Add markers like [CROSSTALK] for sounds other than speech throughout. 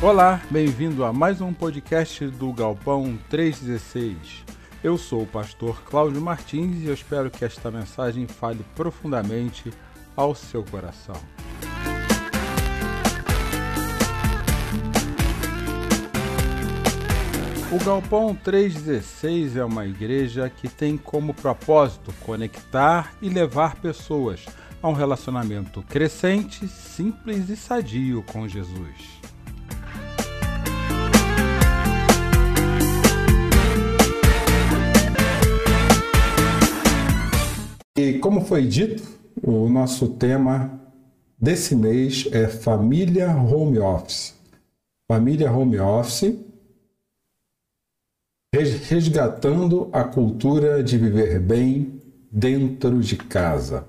Olá, bem-vindo a mais um podcast do Galpão 316. Eu sou o pastor Cláudio Martins e eu espero que esta mensagem fale profundamente ao seu coração. O Galpão 316 é uma igreja que tem como propósito conectar e levar pessoas a um relacionamento crescente, simples e sadio com Jesus. E como foi dito, o nosso tema desse mês é família home office. Família home office resgatando a cultura de viver bem dentro de casa.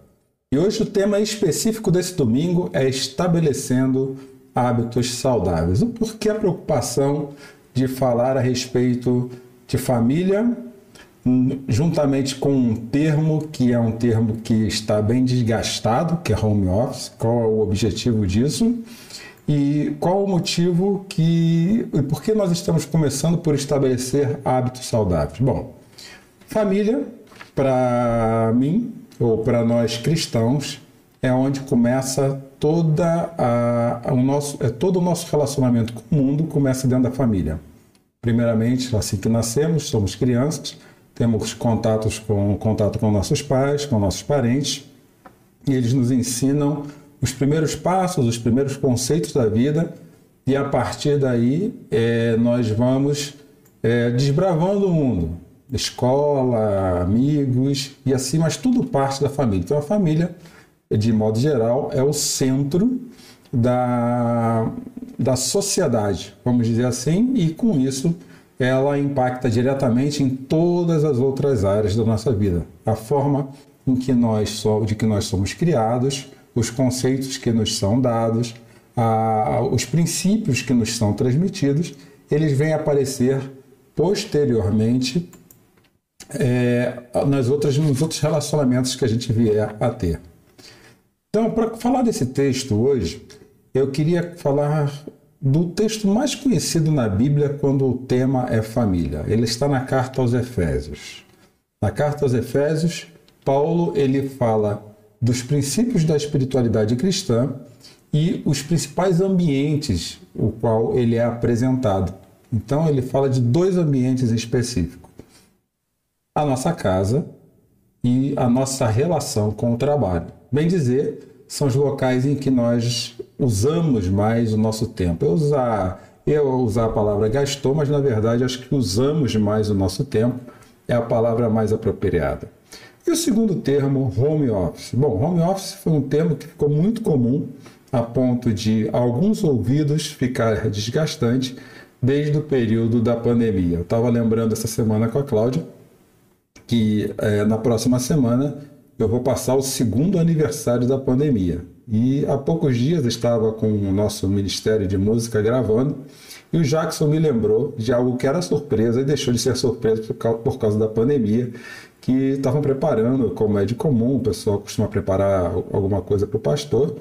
E hoje o tema específico desse domingo é estabelecendo hábitos saudáveis. O porquê a preocupação de falar a respeito de família, juntamente com um termo que é um termo que está bem desgastado, que é home office. Qual é o objetivo disso? E qual o motivo que e por que nós estamos começando por estabelecer hábitos saudáveis? Bom, família para mim ou para nós cristãos é onde começa toda a, o nosso é todo o nosso relacionamento com o mundo começa dentro da família. Primeiramente, assim que nascemos, somos crianças, temos contatos com contato com nossos pais, com nossos parentes, e eles nos ensinam os primeiros passos, os primeiros conceitos da vida, e a partir daí é, nós vamos é, desbravando o mundo. Escola, amigos e assim, mas tudo parte da família. Então a família, de modo geral, é o centro da, da sociedade, vamos dizer assim, e com isso ela impacta diretamente em todas as outras áreas da nossa vida. A forma em que nós, so, de que nós somos criados, os conceitos que nos são dados, a, os princípios que nos são transmitidos, eles vêm aparecer posteriormente é, nas outras, nos outros relacionamentos que a gente vier a ter. Então, para falar desse texto hoje, eu queria falar do texto mais conhecido na Bíblia quando o tema é família. Ele está na carta aos Efésios. Na carta aos Efésios, Paulo ele fala dos princípios da espiritualidade cristã e os principais ambientes o qual ele é apresentado. Então ele fala de dois ambientes específicos: a nossa casa e a nossa relação com o trabalho. Bem dizer, são os locais em que nós usamos mais o nosso tempo. Eu usar eu usar a palavra gastou, mas na verdade acho que usamos mais o nosso tempo é a palavra mais apropriada. E o segundo termo, home office. Bom, home office foi um termo que ficou muito comum a ponto de alguns ouvidos ficar desgastante desde o período da pandemia. Eu estava lembrando essa semana com a Cláudia que é, na próxima semana eu vou passar o segundo aniversário da pandemia. E há poucos dias estava com o nosso Ministério de Música gravando e o Jackson me lembrou de algo que era surpresa e deixou de ser surpresa por causa da pandemia, que estavam preparando, como é de comum, o pessoal costuma preparar alguma coisa para o pastor,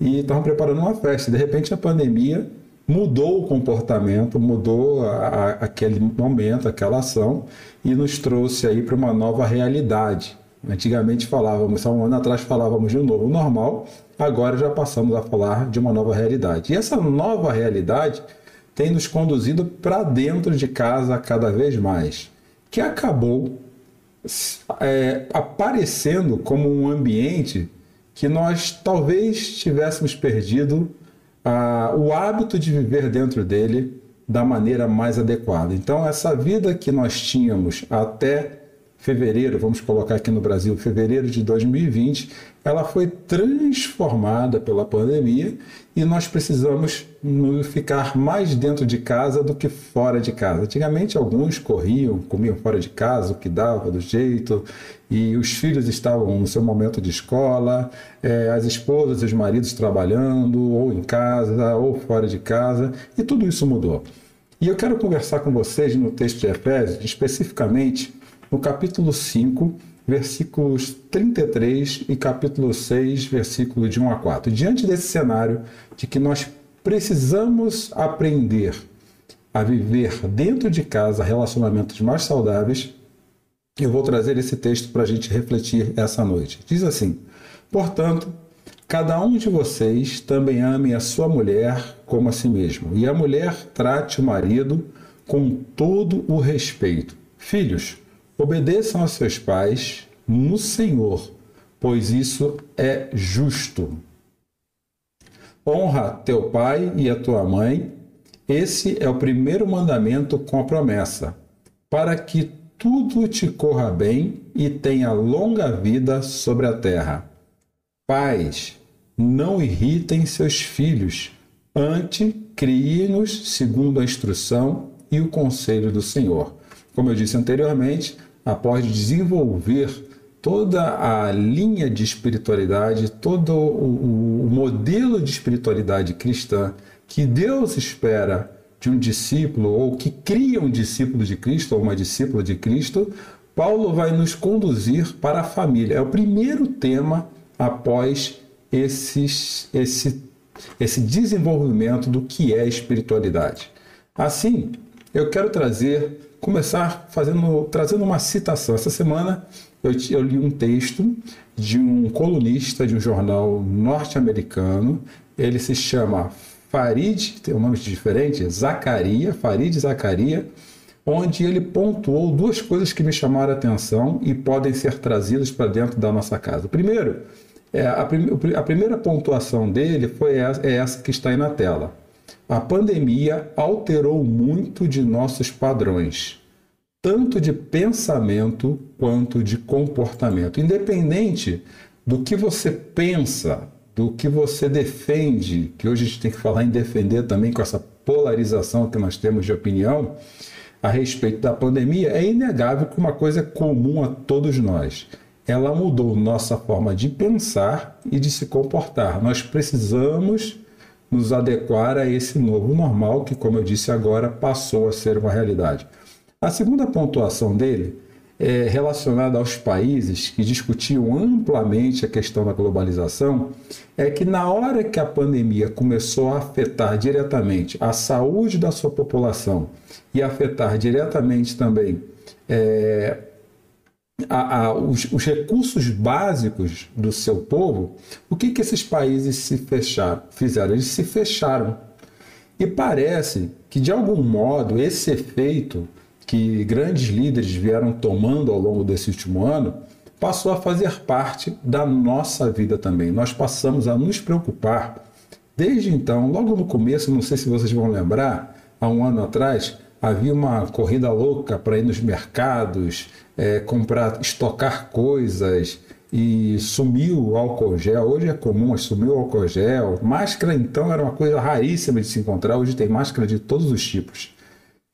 e estavam preparando uma festa. De repente, a pandemia mudou o comportamento, mudou a, a, aquele momento, aquela ação, e nos trouxe aí para uma nova realidade. Antigamente falávamos, há um ano atrás falávamos de um novo normal, agora já passamos a falar de uma nova realidade. E essa nova realidade tem nos conduzido para dentro de casa cada vez mais, que acabou é, aparecendo como um ambiente que nós talvez tivéssemos perdido ah, o hábito de viver dentro dele da maneira mais adequada. Então, essa vida que nós tínhamos até fevereiro, vamos colocar aqui no Brasil, fevereiro de 2020, ela foi transformada pela pandemia e nós precisamos ficar mais dentro de casa do que fora de casa. Antigamente, alguns corriam, comiam fora de casa, o que dava do jeito, e os filhos estavam no seu momento de escola, é, as esposas e os maridos trabalhando, ou em casa, ou fora de casa, e tudo isso mudou. E eu quero conversar com vocês no texto de Efésios, especificamente no capítulo 5, versículos 33 e capítulo 6, versículo de 1 a 4. Diante desse cenário de que nós precisamos aprender a viver dentro de casa relacionamentos mais saudáveis, eu vou trazer esse texto para a gente refletir essa noite. Diz assim: Portanto, cada um de vocês também ame a sua mulher como a si mesmo, e a mulher trate o marido com todo o respeito. Filhos, obedeçam a seus pais no Senhor, pois isso é justo. Honra teu pai e a tua mãe. Esse é o primeiro mandamento com a promessa, para que tudo te corra bem e tenha longa vida sobre a terra. Pais, não irritem seus filhos, antes criem-nos segundo a instrução e o conselho do Senhor. Como eu disse anteriormente, após desenvolver toda a linha de espiritualidade, todo o, o modelo de espiritualidade cristã que Deus espera de um discípulo ou que cria um discípulo de Cristo ou uma discípula de Cristo, Paulo vai nos conduzir para a família. É o primeiro tema após esses, esse, esse desenvolvimento do que é espiritualidade. Assim, eu quero trazer, começar fazendo, trazendo uma citação. Essa semana eu, eu li um texto de um colunista de um jornal norte-americano. Ele se chama Farid, tem um nome diferente, Zacaria, Farid Zacaria, onde ele pontuou duas coisas que me chamaram a atenção e podem ser trazidas para dentro da nossa casa. Primeiro, é, a, prim a primeira pontuação dele foi essa, é essa que está aí na tela. A pandemia alterou muito de nossos padrões, tanto de pensamento quanto de comportamento. Independente do que você pensa, do que você defende, que hoje a gente tem que falar em defender também com essa polarização que nós temos de opinião a respeito da pandemia, é inegável que uma coisa é comum a todos nós. Ela mudou nossa forma de pensar e de se comportar. Nós precisamos nos adequar a esse novo normal que, como eu disse agora, passou a ser uma realidade. A segunda pontuação dele é relacionada aos países que discutiam amplamente a questão da globalização é que na hora que a pandemia começou a afetar diretamente a saúde da sua população e afetar diretamente também é, a, a, os, os, recursos básicos do seu povo, o que, que esses países se fecharam, fizeram? Eles se fecharam. E parece que, de algum modo, esse efeito que grandes líderes vieram tomando ao longo desse último ano passou a fazer parte da nossa vida também. Nós passamos a nos preocupar. Desde então, logo no começo, não sei se vocês vão lembrar, há um ano atrás, havia uma corrida louca para ir nos mercados, é, comprar, estocar coisas e sumiu o álcool gel. Hoje é comum, sumiu o álcool gel. Máscara, então, era uma coisa raríssima de se encontrar. Hoje tem máscara de todos os tipos.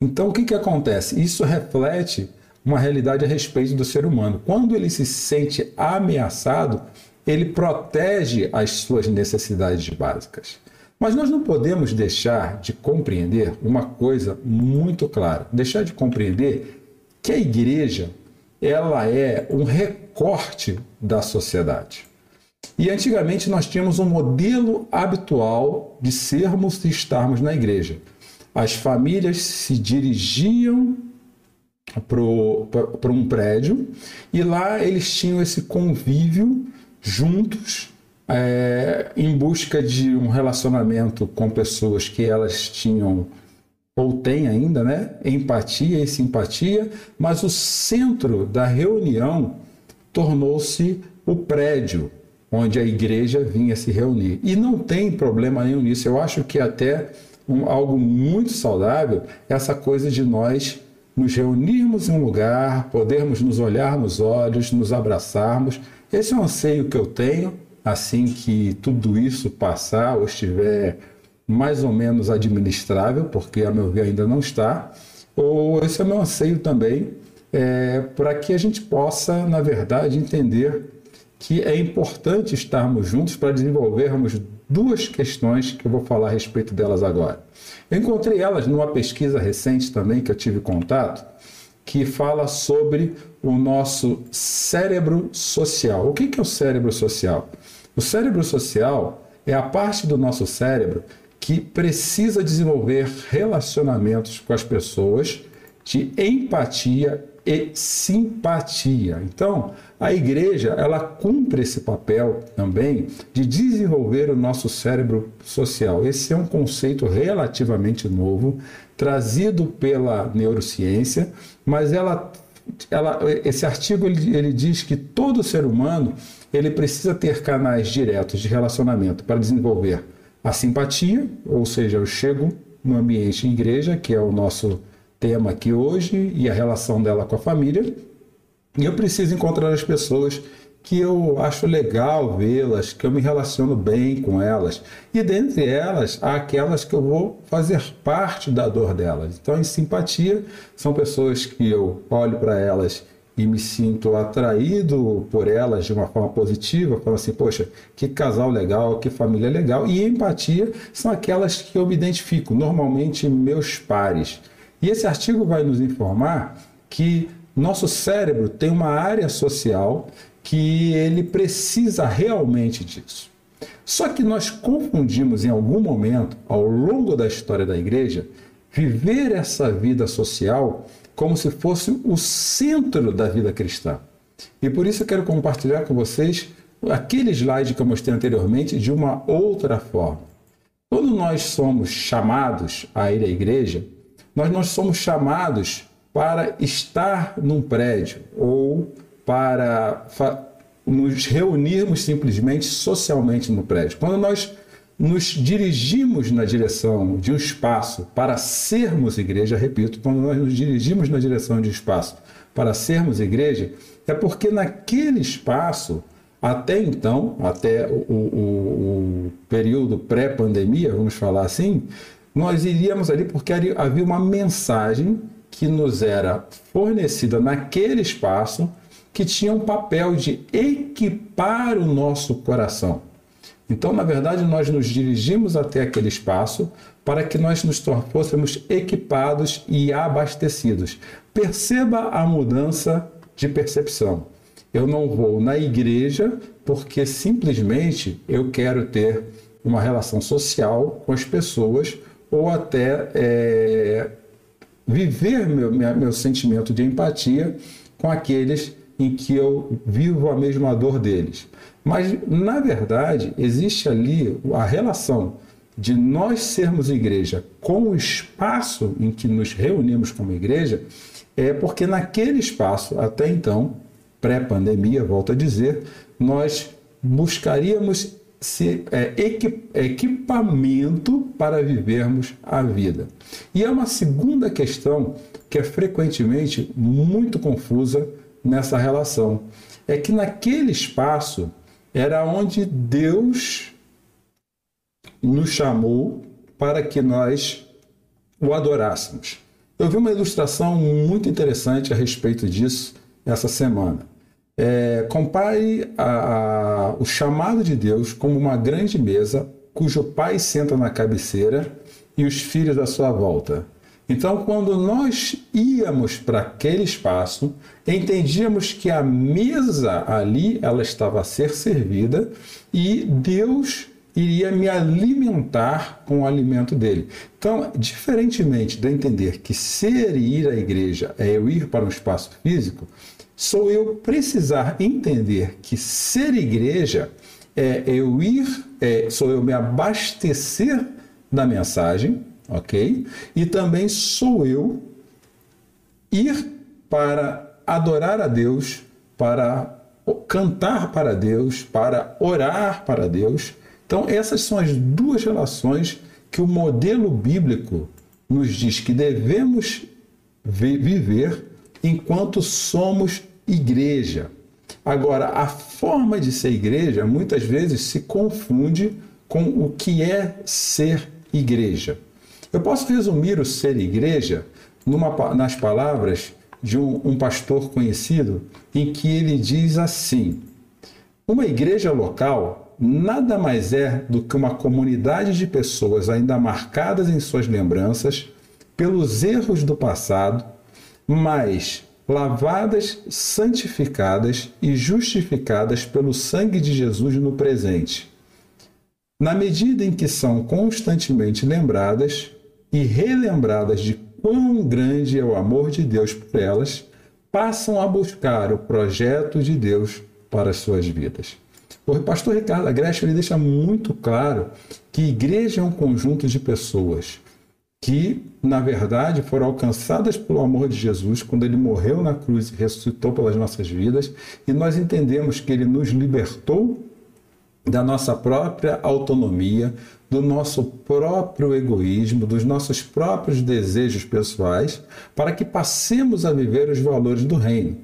Então, o que, que acontece? Isso reflete uma realidade a respeito do ser humano. Quando ele se sente ameaçado, ele protege as suas necessidades básicas. Mas nós não podemos deixar de compreender uma coisa muito clara, deixar de compreender que a igreja ela é um recorte da sociedade. E antigamente nós tínhamos um modelo habitual de sermos e estarmos na igreja. As famílias se dirigiam para um prédio e lá eles tinham esse convívio juntos é, em busca de um relacionamento com pessoas que elas tinham ou têm ainda, né? Empatia e simpatia, mas o centro da reunião tornou-se o prédio onde a igreja vinha se reunir. E não tem problema nenhum nisso. Eu acho que até um, algo muito saudável essa coisa de nós nos reunirmos em um lugar, podermos nos olhar nos olhos, nos abraçarmos. Esse é um anseio que eu tenho assim que tudo isso passar ou estiver mais ou menos administrável, porque a meu ver ainda não está, ou esse é o meu anseio também, é, para que a gente possa, na verdade, entender que é importante estarmos juntos para desenvolvermos duas questões que eu vou falar a respeito delas agora. Eu encontrei elas numa pesquisa recente também que eu tive contato, que fala sobre o nosso cérebro social. O que é o cérebro social? O cérebro social é a parte do nosso cérebro que precisa desenvolver relacionamentos com as pessoas de empatia e simpatia. Então, a igreja, ela cumpre esse papel também de desenvolver o nosso cérebro social. Esse é um conceito relativamente novo, trazido pela neurociência, mas ela, ela esse artigo ele, ele diz que todo ser humano ele precisa ter canais diretos de relacionamento para desenvolver a simpatia, ou seja, eu chego no ambiente igreja, que é o nosso tema aqui hoje e a relação dela com a família. E eu preciso encontrar as pessoas que eu acho legal vê-las, que eu me relaciono bem com elas. E dentre elas, há aquelas que eu vou fazer parte da dor delas. Então, em simpatia, são pessoas que eu olho para elas e me sinto atraído por elas de uma forma positiva, falando assim, poxa, que casal legal, que família legal. E empatia são aquelas que eu me identifico, normalmente meus pares. E esse artigo vai nos informar que nosso cérebro tem uma área social que ele precisa realmente disso. Só que nós confundimos em algum momento, ao longo da história da igreja, viver essa vida social como se fosse o centro da vida cristã. E por isso eu quero compartilhar com vocês aquele slide que eu mostrei anteriormente de uma outra forma. Quando nós somos chamados a ir à igreja, nós não somos chamados para estar num prédio ou para nos reunirmos simplesmente socialmente no prédio. Quando nós nos dirigimos na direção de um espaço para sermos igreja, repito, quando nós nos dirigimos na direção de um espaço para sermos igreja, é porque naquele espaço, até então, até o, o, o período pré-pandemia, vamos falar assim, nós iríamos ali porque havia uma mensagem que nos era fornecida naquele espaço que tinha um papel de equipar o nosso coração. Então, na verdade, nós nos dirigimos até aquele espaço para que nós nos fôssemos equipados e abastecidos. Perceba a mudança de percepção. Eu não vou na igreja porque simplesmente eu quero ter uma relação social com as pessoas ou até é, viver meu, meu sentimento de empatia com aqueles em que eu vivo a mesma dor deles. Mas, na verdade, existe ali a relação de nós sermos igreja com o espaço em que nos reunimos como igreja, é porque naquele espaço, até então, pré-pandemia, volto a dizer, nós buscaríamos se, é, equipamento para vivermos a vida. E é uma segunda questão que é frequentemente muito confusa nessa relação. É que naquele espaço era onde Deus nos chamou para que nós o adorássemos. Eu vi uma ilustração muito interessante a respeito disso essa semana. É, compare a, a, o chamado de Deus como uma grande mesa cujo pai senta na cabeceira e os filhos à sua volta. Então, quando nós íamos para aquele espaço, entendíamos que a mesa ali ela estava a ser servida e Deus iria me alimentar com o alimento dele. Então, diferentemente de entender que ser e ir à igreja é eu ir para um espaço físico, sou eu precisar entender que ser igreja é eu ir, é, sou eu me abastecer da mensagem, ok? E também sou eu ir para adorar a Deus, para cantar para Deus, para orar para Deus. Então, essas são as duas relações que o modelo bíblico nos diz que devemos viver enquanto somos igreja. Agora, a forma de ser igreja muitas vezes se confunde com o que é ser igreja. Eu posso resumir o ser igreja numa, nas palavras de um, um pastor conhecido, em que ele diz assim: Uma igreja local nada mais é do que uma comunidade de pessoas ainda marcadas em suas lembranças pelos erros do passado, mas lavadas, santificadas e justificadas pelo sangue de Jesus no presente. na medida em que são constantemente lembradas e relembradas de quão grande é o amor de Deus por elas, passam a buscar o projeto de Deus para as suas vidas. O pastor Ricardo Agreste ele deixa muito claro que igreja é um conjunto de pessoas que, na verdade, foram alcançadas pelo amor de Jesus quando ele morreu na cruz e ressuscitou pelas nossas vidas, e nós entendemos que ele nos libertou da nossa própria autonomia, do nosso próprio egoísmo, dos nossos próprios desejos pessoais, para que passemos a viver os valores do reino.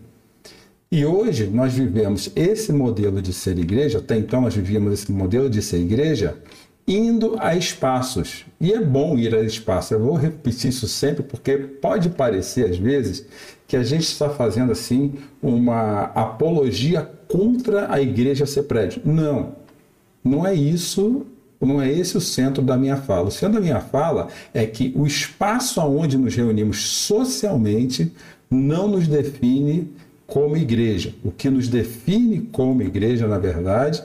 E hoje nós vivemos esse modelo de ser igreja, até então nós vivíamos esse modelo de ser igreja, indo a espaços. E é bom ir a espaços. Eu vou repetir isso sempre porque pode parecer às vezes que a gente está fazendo assim uma apologia contra a igreja ser prédio. Não. Não é isso, não é esse o centro da minha fala. O centro da minha fala é que o espaço aonde nos reunimos socialmente não nos define como igreja. O que nos define como igreja, na verdade,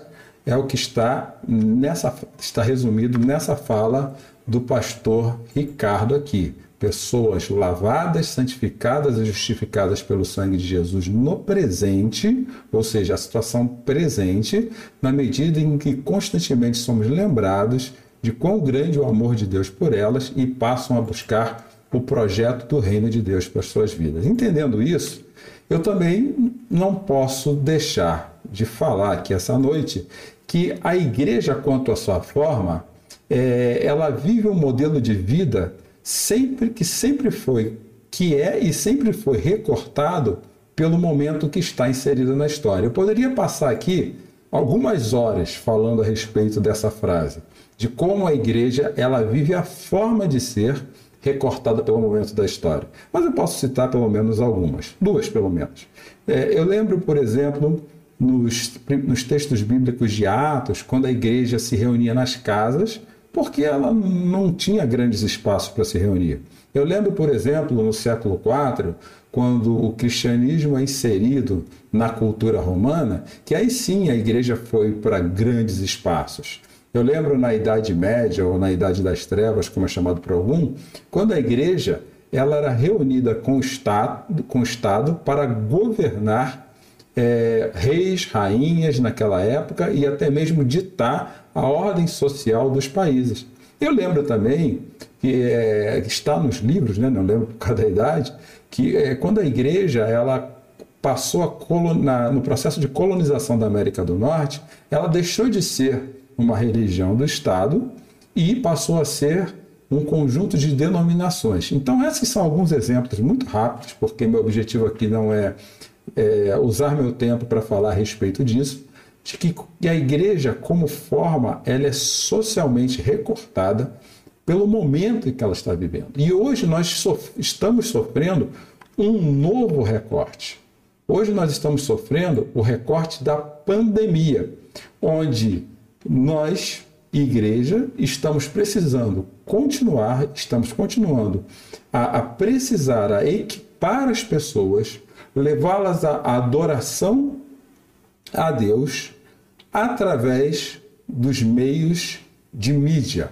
é o que está nessa está resumido nessa fala do pastor Ricardo aqui. Pessoas lavadas, santificadas e justificadas pelo sangue de Jesus no presente, ou seja, a situação presente, na medida em que constantemente somos lembrados de quão grande o amor de Deus por elas e passam a buscar o projeto do reino de Deus para as suas vidas. Entendendo isso, eu também não posso deixar de falar aqui essa noite que a igreja, quanto à sua forma, é, ela vive um modelo de vida sempre que sempre foi, que é e sempre foi recortado pelo momento que está inserido na história. Eu poderia passar aqui algumas horas falando a respeito dessa frase, de como a igreja ela vive a forma de ser recortada pelo momento da história. Mas eu posso citar pelo menos algumas, duas pelo menos. É, eu lembro, por exemplo, nos, nos textos bíblicos de Atos, quando a igreja se reunia nas casas, porque ela não tinha grandes espaços para se reunir. Eu lembro, por exemplo, no século IV, quando o cristianismo é inserido na cultura romana, que aí sim a igreja foi para grandes espaços. Eu lembro na Idade Média ou na Idade das Trevas, como é chamado por algum, quando a igreja ela era reunida com o Estado, com o estado para governar é, reis, rainhas naquela época e até mesmo ditar a ordem social dos países. Eu lembro também que é, está nos livros, né, não lembro por causa da idade, que é, quando a igreja ela passou no processo de colonização da América do Norte, ela deixou de ser uma religião do Estado e passou a ser um conjunto de denominações. Então, esses são alguns exemplos muito rápidos, porque meu objetivo aqui não é é, usar meu tempo para falar a respeito disso, de que a igreja, como forma, ela é socialmente recortada pelo momento em que ela está vivendo. E hoje nós sof estamos sofrendo um novo recorte. Hoje nós estamos sofrendo o recorte da pandemia, onde nós, igreja, estamos precisando continuar, estamos continuando a, a precisar, a equipar as pessoas levá-las à adoração a Deus através dos meios de mídia.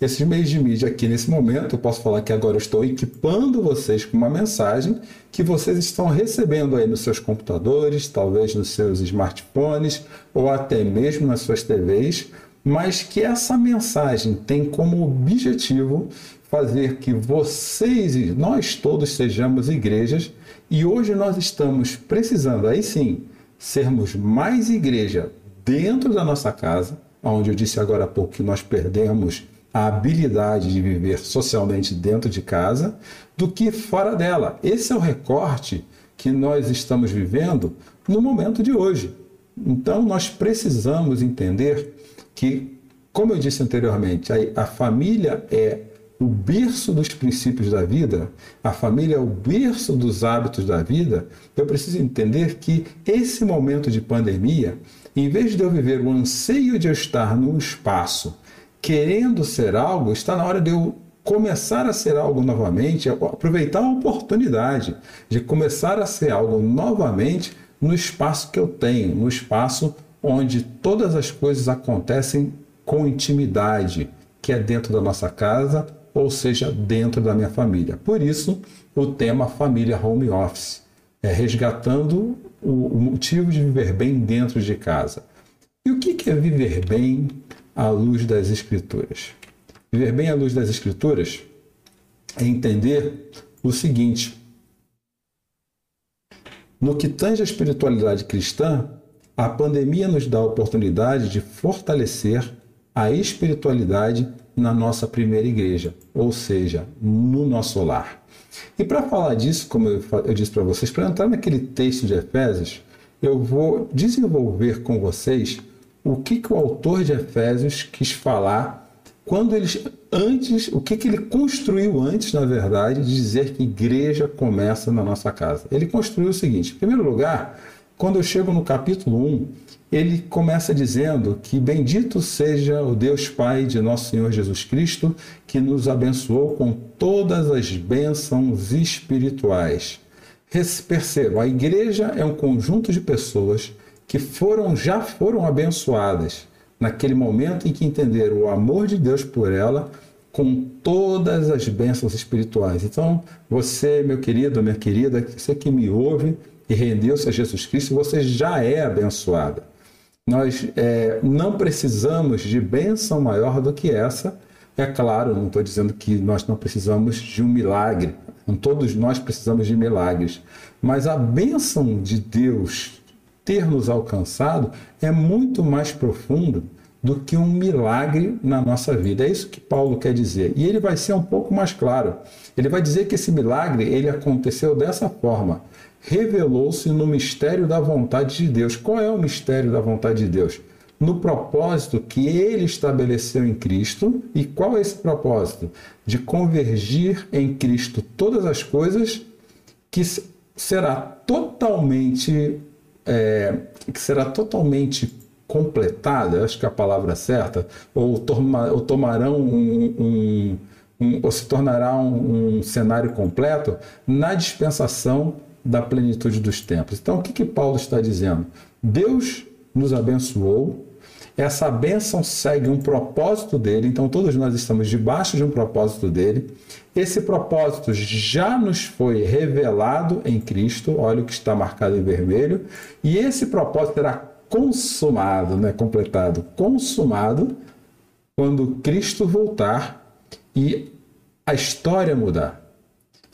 Esses meios de mídia aqui nesse momento, eu posso falar que agora eu estou equipando vocês com uma mensagem que vocês estão recebendo aí nos seus computadores, talvez nos seus smartphones ou até mesmo nas suas TVs, mas que essa mensagem tem como objetivo fazer que vocês e nós todos sejamos igrejas e hoje nós estamos precisando, aí sim, sermos mais igreja dentro da nossa casa, onde eu disse agora há pouco que nós perdemos a habilidade de viver socialmente dentro de casa, do que fora dela. Esse é o recorte que nós estamos vivendo no momento de hoje. Então nós precisamos entender que, como eu disse anteriormente, a, família é o berço dos princípios da vida, a família é o berço dos hábitos da vida, eu preciso entender que esse momento de pandemia, em vez de eu viver o anseio de eu estar num espaço querendo ser algo, está na hora de eu começar a ser algo novamente, aproveitar a oportunidade de começar a ser algo novamente no espaço que eu tenho, no espaço onde todas as coisas acontecem com intimidade, que é dentro da nossa casa, ou seja, dentro da minha família. Por isso, o tema família home office é resgatando o, motivo de viver bem dentro de casa. E o que é viver bem à luz das Escrituras? Viver bem à luz das Escrituras é entender o seguinte: no que tange a espiritualidade cristã, a pandemia nos dá a oportunidade de fortalecer a espiritualidade na nossa primeira igreja, ou seja, no nosso lar. E para falar disso, como eu, disse para vocês, para entrar naquele texto de Efésios, eu vou desenvolver com vocês o que, que o autor de Efésios quis falar quando eles antes, o que, que ele construiu antes, na verdade, de dizer que igreja começa na nossa casa. Ele construiu o seguinte: em primeiro lugar, quando eu chego no capítulo 1, ele começa dizendo que bendito seja o Deus Pai de nosso Senhor Jesus Cristo, que nos abençoou com todas as bênçãos espirituais. Percebam, a igreja é um conjunto de pessoas que foram já foram abençoadas naquele momento em que entenderam o amor de Deus por ela com todas as bênçãos espirituais. Então, você, meu querido, minha querida, você que me ouve e rendeu-se a Jesus Cristo, você já é abençoada. Nós é, não precisamos de bênção maior do que essa. É claro, não estou dizendo que nós não precisamos de um milagre. Todos nós precisamos de milagres. Mas a bênção de Deus ter nos alcançado é muito mais profundo do que um milagre na nossa vida. É isso que Paulo quer dizer. E ele vai ser um pouco mais claro. Ele vai dizer que esse milagre ele aconteceu dessa forma. Revelou-se no mistério da vontade de Deus. Qual é o mistério da vontade de Deus? No propósito que ele estabeleceu em Cristo. E qual é esse propósito? De convergir em Cristo todas as coisas que será totalmente é, que será totalmente completada, acho que é a palavra certa, ou, toma, ou tomarão um, um, um, ou se tornará um, um, cenário completo na dispensação da plenitude dos tempos. Então, o que, que Paulo está dizendo? Deus nos abençoou, essa bênção segue um propósito dele, então todos nós estamos debaixo de um propósito dele. Esse propósito já nos foi revelado em Cristo, olha o que está marcado em vermelho, e esse propósito será consumado, né, completado, consumado quando Cristo voltar e a história mudar.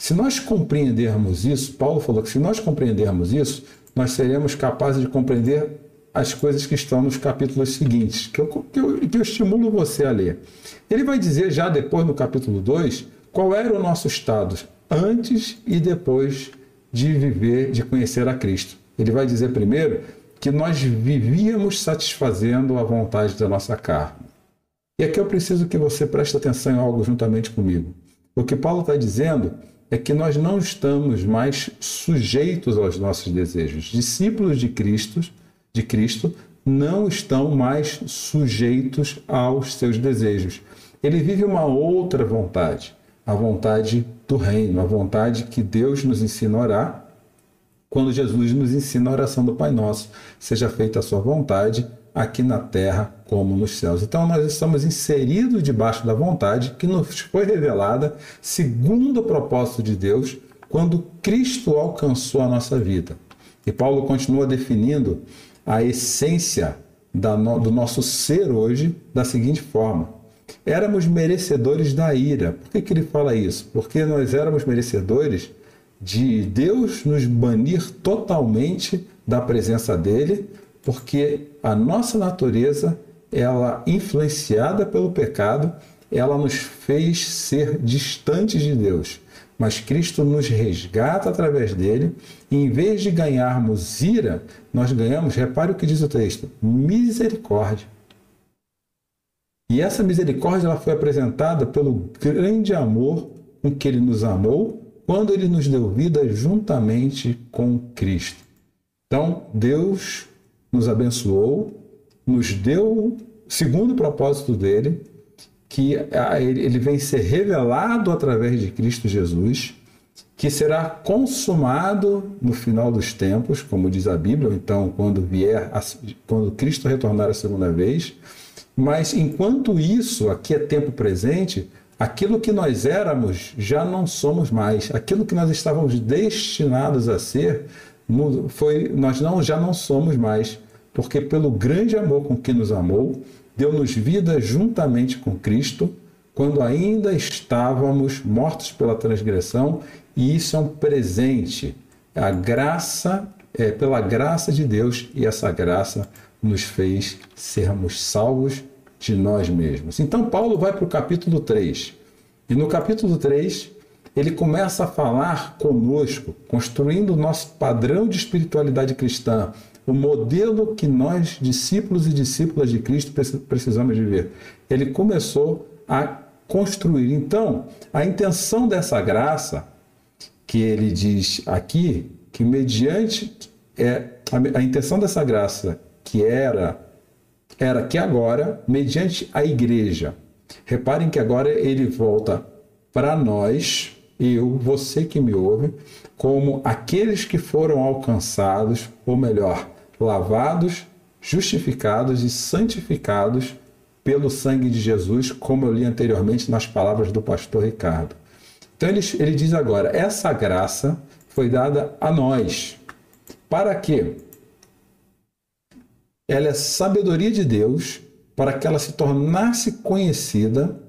Se nós compreendermos isso, Paulo falou que se nós compreendermos isso, nós seremos capazes de compreender as coisas que estão nos capítulos seguintes, que eu, que eu, que eu estimulo você a ler. Ele vai dizer já depois no capítulo 2 qual era o nosso estado antes e depois de viver, de conhecer a Cristo. Ele vai dizer primeiro que nós vivíamos satisfazendo a vontade da nossa carne. E aqui eu preciso que você preste atenção em algo juntamente comigo. O que Paulo está dizendo é que nós não estamos mais sujeitos aos nossos desejos. Discípulos de Cristo, de Cristo não estão mais sujeitos aos seus desejos. Ele vive uma outra vontade, a vontade do reino, a vontade que Deus nos ensina a orar quando Jesus nos ensina a oração do Pai Nosso: seja feita a sua vontade, aqui na terra como nos céus. Então nós estamos inseridos debaixo da vontade que nos foi revelada segundo o propósito de Deus quando Cristo alcançou a nossa vida. E Paulo continua definindo a essência do nosso ser hoje da seguinte forma: éramos merecedores da ira. Por que, que ele fala isso? Porque nós éramos merecedores de Deus nos banir totalmente da presença dele, porque a nossa natureza, ela influenciada pelo pecado, ela nos fez ser distantes de Deus. Mas Cristo nos resgata através dele, e em vez de ganharmos ira, nós ganhamos, repare o que diz o texto, misericórdia. E essa misericórdia ela foi apresentada pelo grande amor com que ele nos amou quando ele nos deu vida juntamente com Cristo. Então, Deus nos abençoou, nos deu, segundo o propósito dele, que ele vem ser revelado através de Cristo Jesus, que será consumado no final dos tempos, como diz a Bíblia, então quando vier, quando Cristo retornar a segunda vez. Mas enquanto isso, aqui é tempo presente, aquilo que nós éramos já não somos mais. Aquilo que nós estávamos destinados a ser, foi nós não já não somos mais, porque pelo grande amor com que nos amou, deu-nos vida juntamente com Cristo, quando ainda estávamos mortos pela transgressão e isso é um presente. A graça é pela graça de Deus e essa graça nos fez sermos salvos de nós mesmos. Então Paulo vai para o capítulo 3. E no capítulo 3, ele começa a falar conosco, construindo o nosso padrão de espiritualidade cristã, o modelo que nós, discípulos e discípulas de Cristo, precisamos viver. Ele começou a construir. Então, a intenção dessa graça que ele diz aqui que mediante é a, a intenção dessa graça que era era que agora mediante a igreja reparem que agora ele volta para nós eu você que me ouve como aqueles que foram alcançados ou melhor lavados justificados e santificados pelo sangue de Jesus como eu li anteriormente nas palavras do pastor Ricardo então ele, ele diz agora: essa graça foi dada a nós. Para quê? Ela é sabedoria de Deus para que ela se tornasse conhecida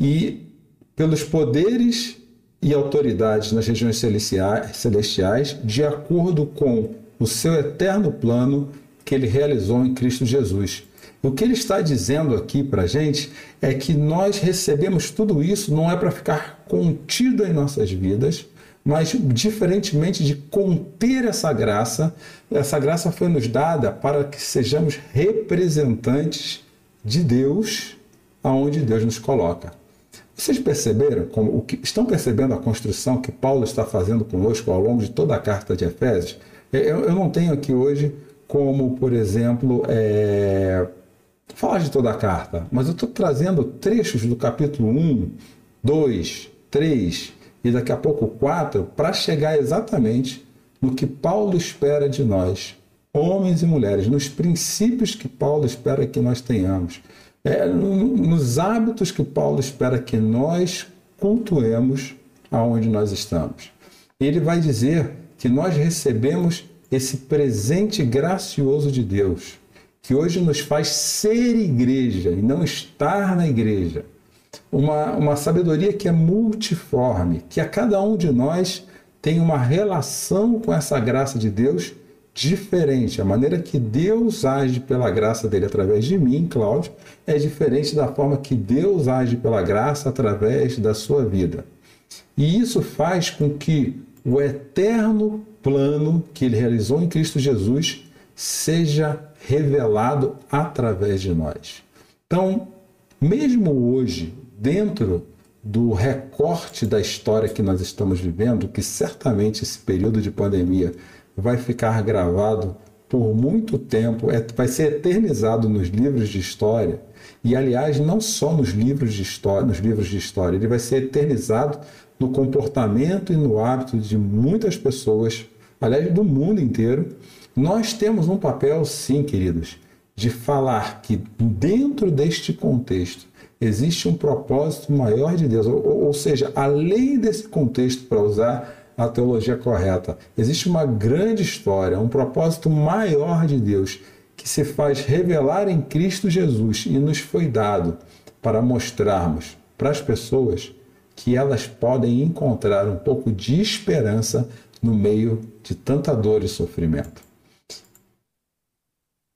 e pelos poderes e autoridades nas regiões celestiais, de acordo com o seu eterno plano que ele realizou em Cristo Jesus. O que ele está dizendo aqui para a gente é que nós recebemos tudo isso não é para ficar contido em nossas vidas, mas diferentemente de conter essa graça, essa graça foi nos dada para que sejamos representantes de Deus aonde Deus nos coloca. Vocês perceberam como o que estão percebendo a construção que Paulo está fazendo conosco ao longo de toda a carta de Efésios? Eu, eu não tenho aqui hoje como, por exemplo, é, falar de toda a carta, mas eu estou trazendo trechos do capítulo 1, 2, 3 e daqui a pouco 4 para chegar exatamente no que Paulo espera de nós, homens e mulheres, nos princípios que Paulo espera que nós tenhamos, é, nos hábitos que Paulo espera que nós cultuemos aonde nós estamos. Ele vai dizer que nós recebemos esse presente gracioso de Deus que hoje nos faz ser igreja e não estar na igreja. Uma, uma sabedoria que é multiforme, que a cada um de nós tem uma relação com essa graça de Deus diferente. A maneira que Deus age pela graça dele através de mim, Cláudio, é diferente da forma que Deus age pela graça através da sua vida. E isso faz com que o eterno plano que ele realizou em Cristo Jesus seja revelado através de nós. Então, mesmo hoje, dentro do recorte da história que nós estamos vivendo, que certamente esse período de pandemia vai ficar gravado por muito tempo, é, vai ser eternizado nos livros de história. E aliás, não só nos livros de história, nos livros de história, ele vai ser eternizado no comportamento e no hábito de muitas pessoas, aliás, do mundo inteiro, nós temos um papel, sim, queridos, de falar que dentro deste contexto existe um propósito maior de Deus, ou, ou seja, além desse contexto, para usar a teologia correta, existe uma grande história, um propósito maior de Deus que se faz revelar em Cristo Jesus e nos foi dado para mostrarmos para as pessoas que elas podem encontrar um pouco de esperança no meio de tanta dor e sofrimento.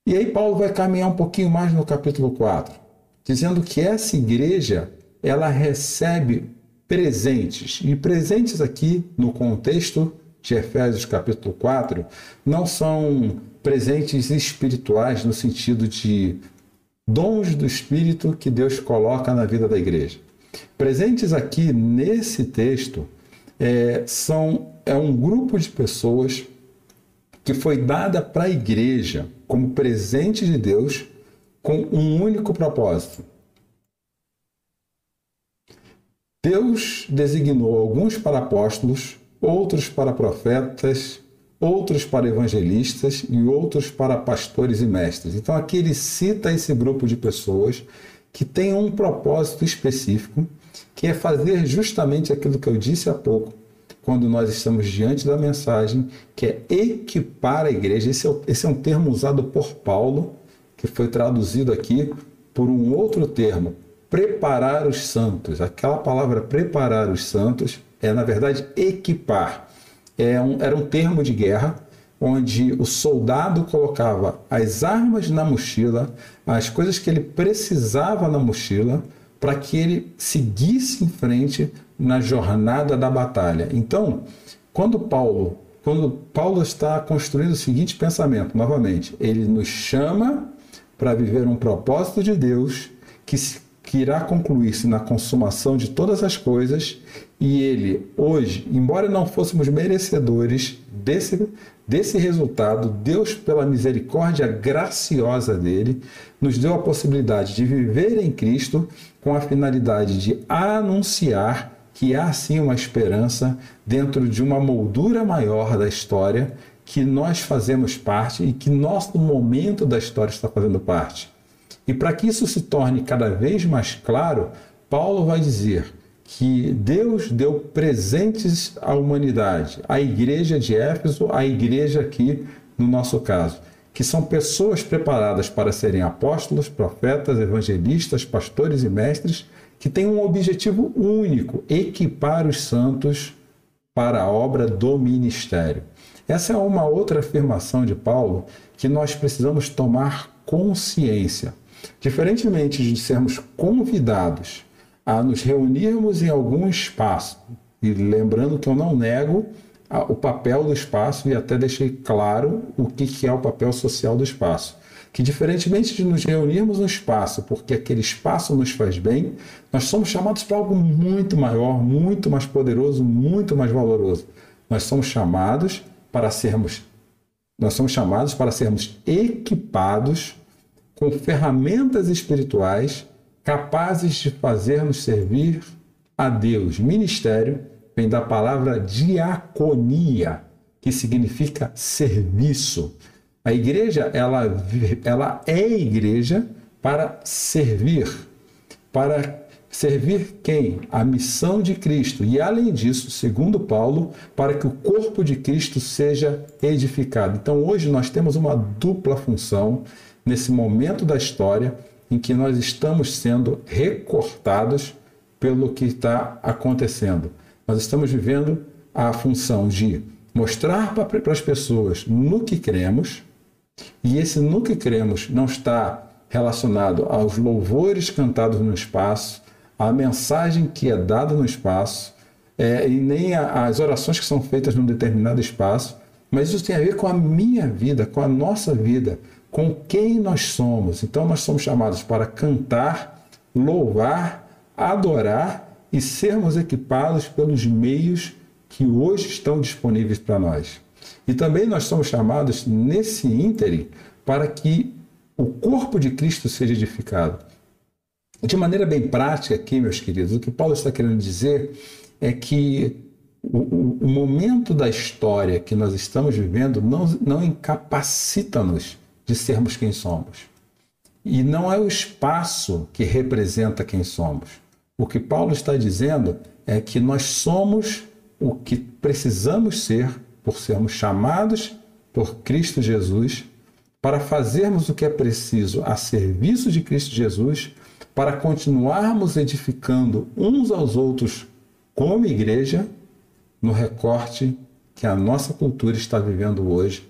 E aí Paulo vai caminhar um pouquinho mais no capítulo 4, dizendo que essa igreja, ela recebe presentes. E presentes aqui no contexto de Efésios capítulo 4 não são presentes espirituais no sentido de dons do espírito que Deus coloca na vida da igreja. Presentes aqui nesse texto é, são é um grupo de pessoas que foi dada para a igreja como presente de Deus com um único propósito: Deus designou alguns para apóstolos, outros para profetas, outros para evangelistas e outros para pastores e mestres. Então aqui ele cita esse grupo de pessoas que tem um propósito específico, que é fazer justamente aquilo que eu disse há pouco, quando nós estamos diante da mensagem, que é equipar a igreja. Esse é, esse é um termo usado por Paulo, que foi traduzido aqui por um outro termo, preparar os santos. Aquela palavra preparar os santos é, na verdade, equipar. É um, era um termo de guerra onde o soldado colocava as armas na mochila, as coisas que ele precisava na mochila, para que ele seguisse em frente na jornada da batalha. Então, quando Paulo, quando Paulo está construindo o seguinte pensamento, novamente, ele nos chama para viver um propósito de Deus que, que irá concluir-se na consumação de todas as coisas, e ele, hoje, embora não fôssemos merecedores desse, desse resultado, Deus, pela misericórdia graciosa dele, nos deu a possibilidade de viver em Cristo com a finalidade de anunciar que há sim uma esperança dentro de uma moldura maior da história que nós fazemos parte e que nosso momento da história está fazendo parte. E para que isso se torne cada vez mais claro, Paulo vai dizer que Deus deu presentes à humanidade, à igreja de Éfeso, à igreja aqui no nosso caso, que são pessoas preparadas para serem apóstolos, profetas, evangelistas, pastores e mestres que tem um objetivo único: equipar os santos para a obra do ministério. Essa é uma outra afirmação de Paulo que nós precisamos tomar consciência. Diferentemente de sermos convidados a nos reunirmos em algum espaço, e lembrando que eu não nego o papel do espaço e até deixei claro o que é o papel social do espaço que, diferentemente de nos reunirmos no espaço, porque aquele espaço nos faz bem, nós somos chamados para algo muito maior, muito mais poderoso, muito mais valoroso. Nós somos chamados para sermos nós somos chamados para sermos equipados com ferramentas espirituais capazes de fazer-nos servir a Deus. Ministério vem da palavra diaconia, que significa serviço. A igreja, ela, ela é igreja para servir. Para servir quem? A missão de Cristo. E além disso, segundo Paulo, para que o corpo de Cristo seja edificado. Então hoje nós temos uma dupla função nesse momento da história em que nós estamos sendo recortados pelo que está acontecendo. Nós estamos vivendo a função de mostrar para as pessoas no que cremos, e esse no que cremos não está relacionado aos louvores cantados no espaço, à mensagem que é dada no espaço, é, e nem às orações que são feitas num determinado espaço, mas isso tem a ver com a minha vida, com a nossa vida, com quem nós somos. Então nós somos chamados para cantar, louvar, adorar e sermos equipados pelos meios que hoje estão disponíveis para nós. E também nós somos chamados nesse ínterim para que o corpo de Cristo seja edificado. De maneira bem prática aqui, meus queridos, o que Paulo está querendo dizer é que o, o momento da história que nós estamos vivendo não, não incapacita-nos de sermos quem somos. E não é o espaço que representa quem somos. O que Paulo está dizendo é que nós somos o que precisamos ser por sermos chamados por Cristo Jesus para fazermos o que é preciso a serviço de Cristo Jesus, para continuarmos edificando uns aos outros como igreja no recorte que a nossa cultura está vivendo hoje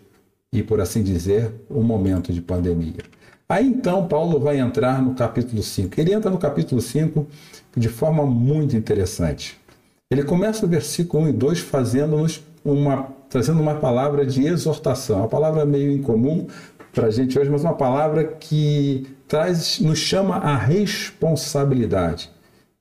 e, por assim dizer, o um momento de pandemia. Aí então Paulo vai entrar no capítulo 5. Ele entra no capítulo 5 de forma muito interessante. Ele começa o versículo 1 e 2 fazendo-nos uma trazendo uma palavra de exortação, uma palavra meio incomum para a gente hoje, mas uma palavra que traz, nos chama a responsabilidade.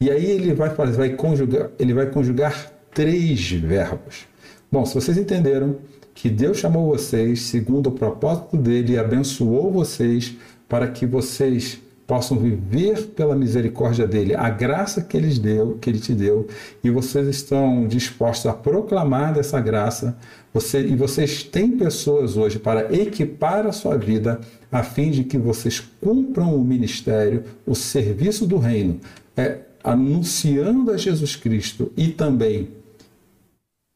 E aí ele vai fazer, vai conjugar, ele vai conjugar três verbos. Bom, se vocês entenderam que Deus chamou vocês segundo o propósito dele e abençoou vocês para que vocês possam viver pela misericórdia dele, a graça que ele deu, que ele te deu, e vocês estão dispostos a proclamar dessa graça, você, e vocês têm pessoas hoje para equipar a sua vida a fim de que vocês cumpram o ministério, o serviço do reino, é, anunciando a Jesus Cristo e também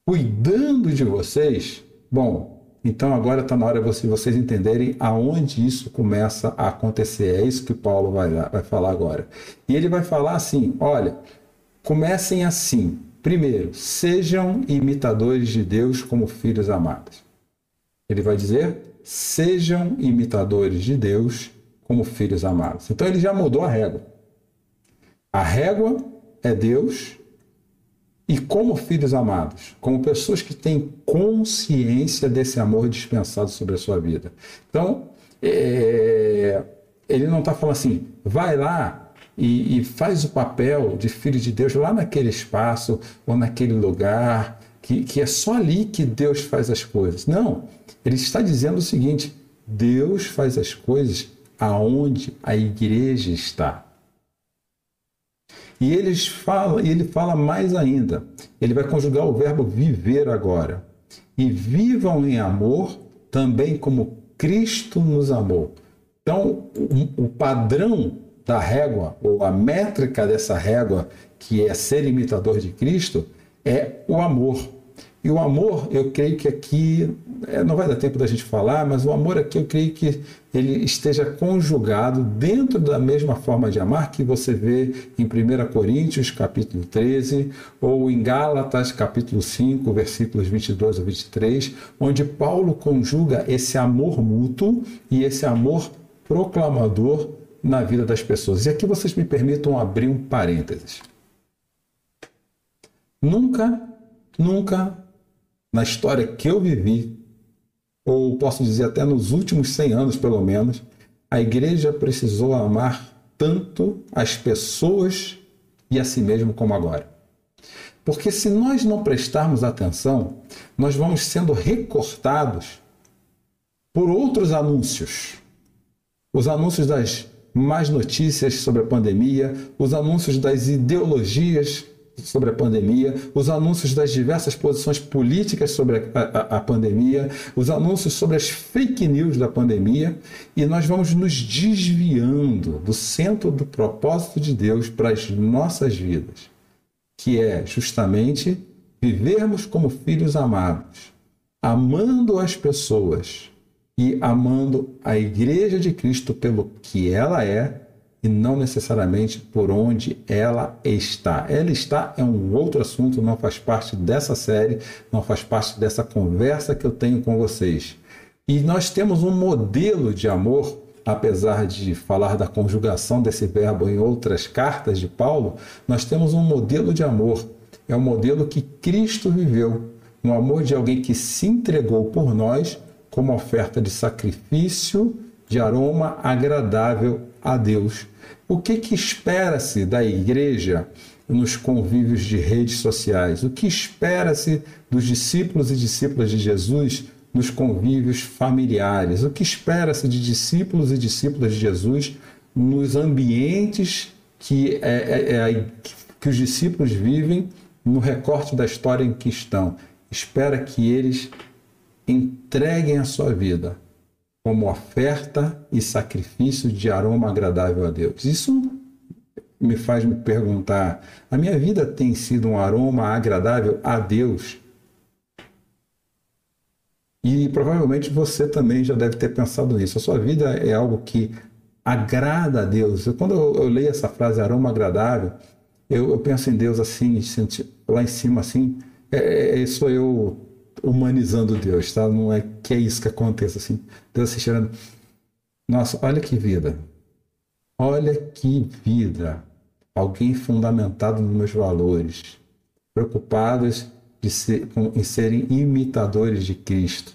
cuidando de vocês, bom, então agora está na hora de vocês entenderem aonde isso começa a acontecer. É isso que Paulo vai, vai falar agora. E ele vai falar assim: olha, comecem assim. Primeiro, sejam imitadores de Deus como filhos amados. Ele vai dizer: sejam imitadores de Deus como filhos amados. Então ele já mudou a régua. A régua é Deus e como filhos amados, como pessoas que têm consciência desse amor dispensado sobre a sua vida. Então, é, ele não está falando assim, vai lá e, e, faz o papel de filho de Deus lá naquele espaço ou naquele lugar, que, que é só ali que Deus faz as coisas. Não, ele está dizendo o seguinte: Deus faz as coisas aonde a igreja está. E eles falam, e ele fala mais ainda. Ele vai conjugar o verbo viver agora. E vivam em amor também como Cristo nos amou. Então, o padrão da régua, ou a métrica dessa régua, que é ser imitador de Cristo, é o amor. E o amor, eu creio que aqui, é, não vai dar tempo da gente falar, mas o amor aqui eu creio que ele esteja conjugado dentro da mesma forma de amar que você vê em 1 Coríntios, capítulo 13, ou em Gálatas, capítulo 5, versículos 22 a 23, onde Paulo conjuga esse amor mútuo e esse amor proclamador na vida das pessoas. E aqui vocês me permitam abrir um parênteses. Nunca, nunca na história que eu vivi, ou posso dizer até nos últimos 100 anos pelo menos, a igreja precisou amar tanto as pessoas e a si mesmo como agora. Porque se nós não prestarmos atenção, nós vamos sendo recortados por outros anúncios. Os anúncios das más notícias sobre a pandemia, os anúncios das ideologias sobre a pandemia, os anúncios das diversas posições políticas sobre a, a, a, pandemia, os anúncios sobre as fake news da pandemia, e nós vamos nos desviando do centro do propósito de Deus para as nossas vidas, que é justamente vivermos como filhos amados, amando as pessoas e amando a Igreja de Cristo pelo que ela é e não necessariamente por onde ela está. Ela está é um outro assunto, não faz parte dessa série, não faz parte dessa conversa que eu tenho com vocês. E nós temos um modelo de amor, apesar de falar da conjugação desse verbo em outras cartas de Paulo, nós temos um modelo de amor. É o modelo que Cristo viveu, um amor de alguém que se entregou por nós como oferta de sacrifício de aroma agradável a Deus. O que, que espera-se da igreja nos convívios de redes sociais? O que espera-se dos discípulos e discípulas de Jesus nos convívios familiares? O que espera-se de discípulos e discípulas de Jesus nos ambientes que, é, é, é, que os discípulos vivem no recorte da história em que estão? Espera que eles entreguem a sua vida como oferta e sacrifício de aroma agradável a Deus. Isso me faz me perguntar: a minha vida tem sido um aroma agradável a Deus? E provavelmente você também já deve ter pensado nisso. A sua vida é algo que agrada a Deus. Quando eu, eu leio essa frase, aroma agradável, eu, eu penso em Deus assim, lá em cima assim. É, é, sou eu humanizando Deus, tá? Não é que é isso que aconteça assim. Deus se tirando. Nossa, olha que vida. Olha que vida. Alguém fundamentado nos meus valores, preocupados de ser, em serem imitadores de Cristo.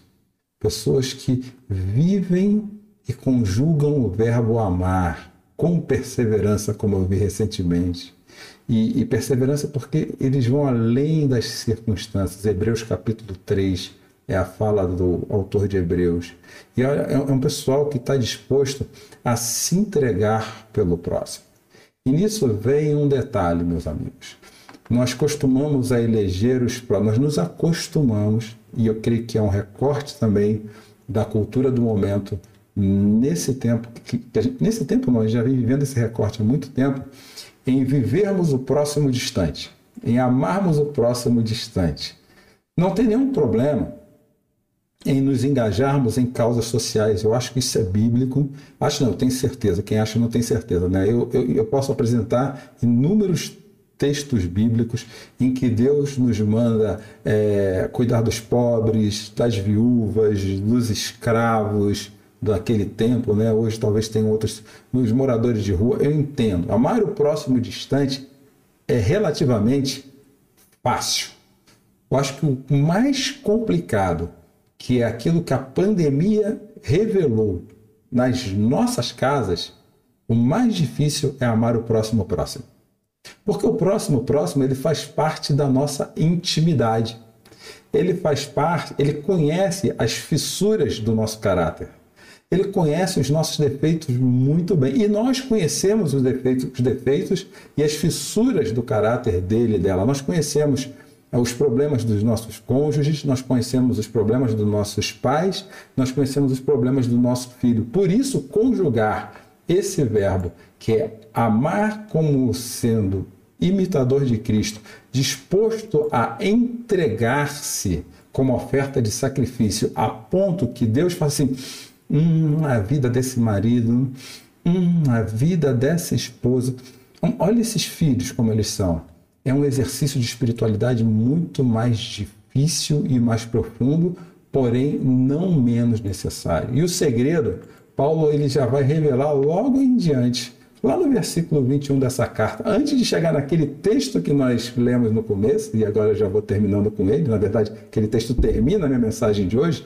Pessoas que vivem e conjugam o verbo amar com perseverança, como eu vi recentemente e, e perseverança porque eles vão além das circunstâncias. Hebreus capítulo 3 é a fala do autor de Hebreus. E é um pessoal que está disposto a se entregar pelo próximo. E nisso vem um detalhe, meus amigos. Nós costumamos a eleger os nós nos acostumamos, e eu creio que é um recorte também da cultura do momento, nesse tempo, que, que nesse tempo nós já vem vivendo esse recorte há muito tempo, em vivermos o próximo distante, em amarmos o próximo distante. Não tem nenhum problema em nos engajarmos em causas sociais. Eu acho que isso é bíblico. Acho não, eu tenho certeza. Quem acha não tem certeza. Né? Eu, eu, eu posso apresentar inúmeros textos bíblicos em que Deus nos manda é, cuidar dos pobres, das viúvas, dos escravos daquele tempo, né? Hoje talvez tenham outros, nos moradores de rua. Eu entendo. Amar o próximo distante é relativamente fácil. Eu acho que o mais complicado que é aquilo que a pandemia revelou nas nossas casas, o mais difícil é amar o próximo próximo. Porque o próximo próximo, ele faz parte da nossa intimidade. Ele faz parte, ele conhece as fissuras do nosso caráter. Ele conhece os nossos defeitos muito bem. E nós conhecemos os defeitos, os defeitos e as fissuras do caráter dele e dela. Nós conhecemos é os problemas dos nossos cônjuges, nós conhecemos os problemas dos nossos pais, nós conhecemos os problemas do nosso filho. Por isso, conjugar esse verbo, que é amar como sendo imitador de Cristo, disposto a entregar-se como oferta de sacrifício, a ponto que Deus fala assim: hum, a vida desse marido, hum, a vida dessa esposa. Olha esses filhos como eles são é um exercício de espiritualidade muito mais difícil e mais profundo, porém não menos necessário. E o segredo, Paulo ele já vai revelar logo em diante, lá no versículo 21 dessa carta, antes de chegar naquele texto que nós lemos no começo, e agora eu já vou terminando com ele, na verdade, aquele texto termina a minha mensagem de hoje.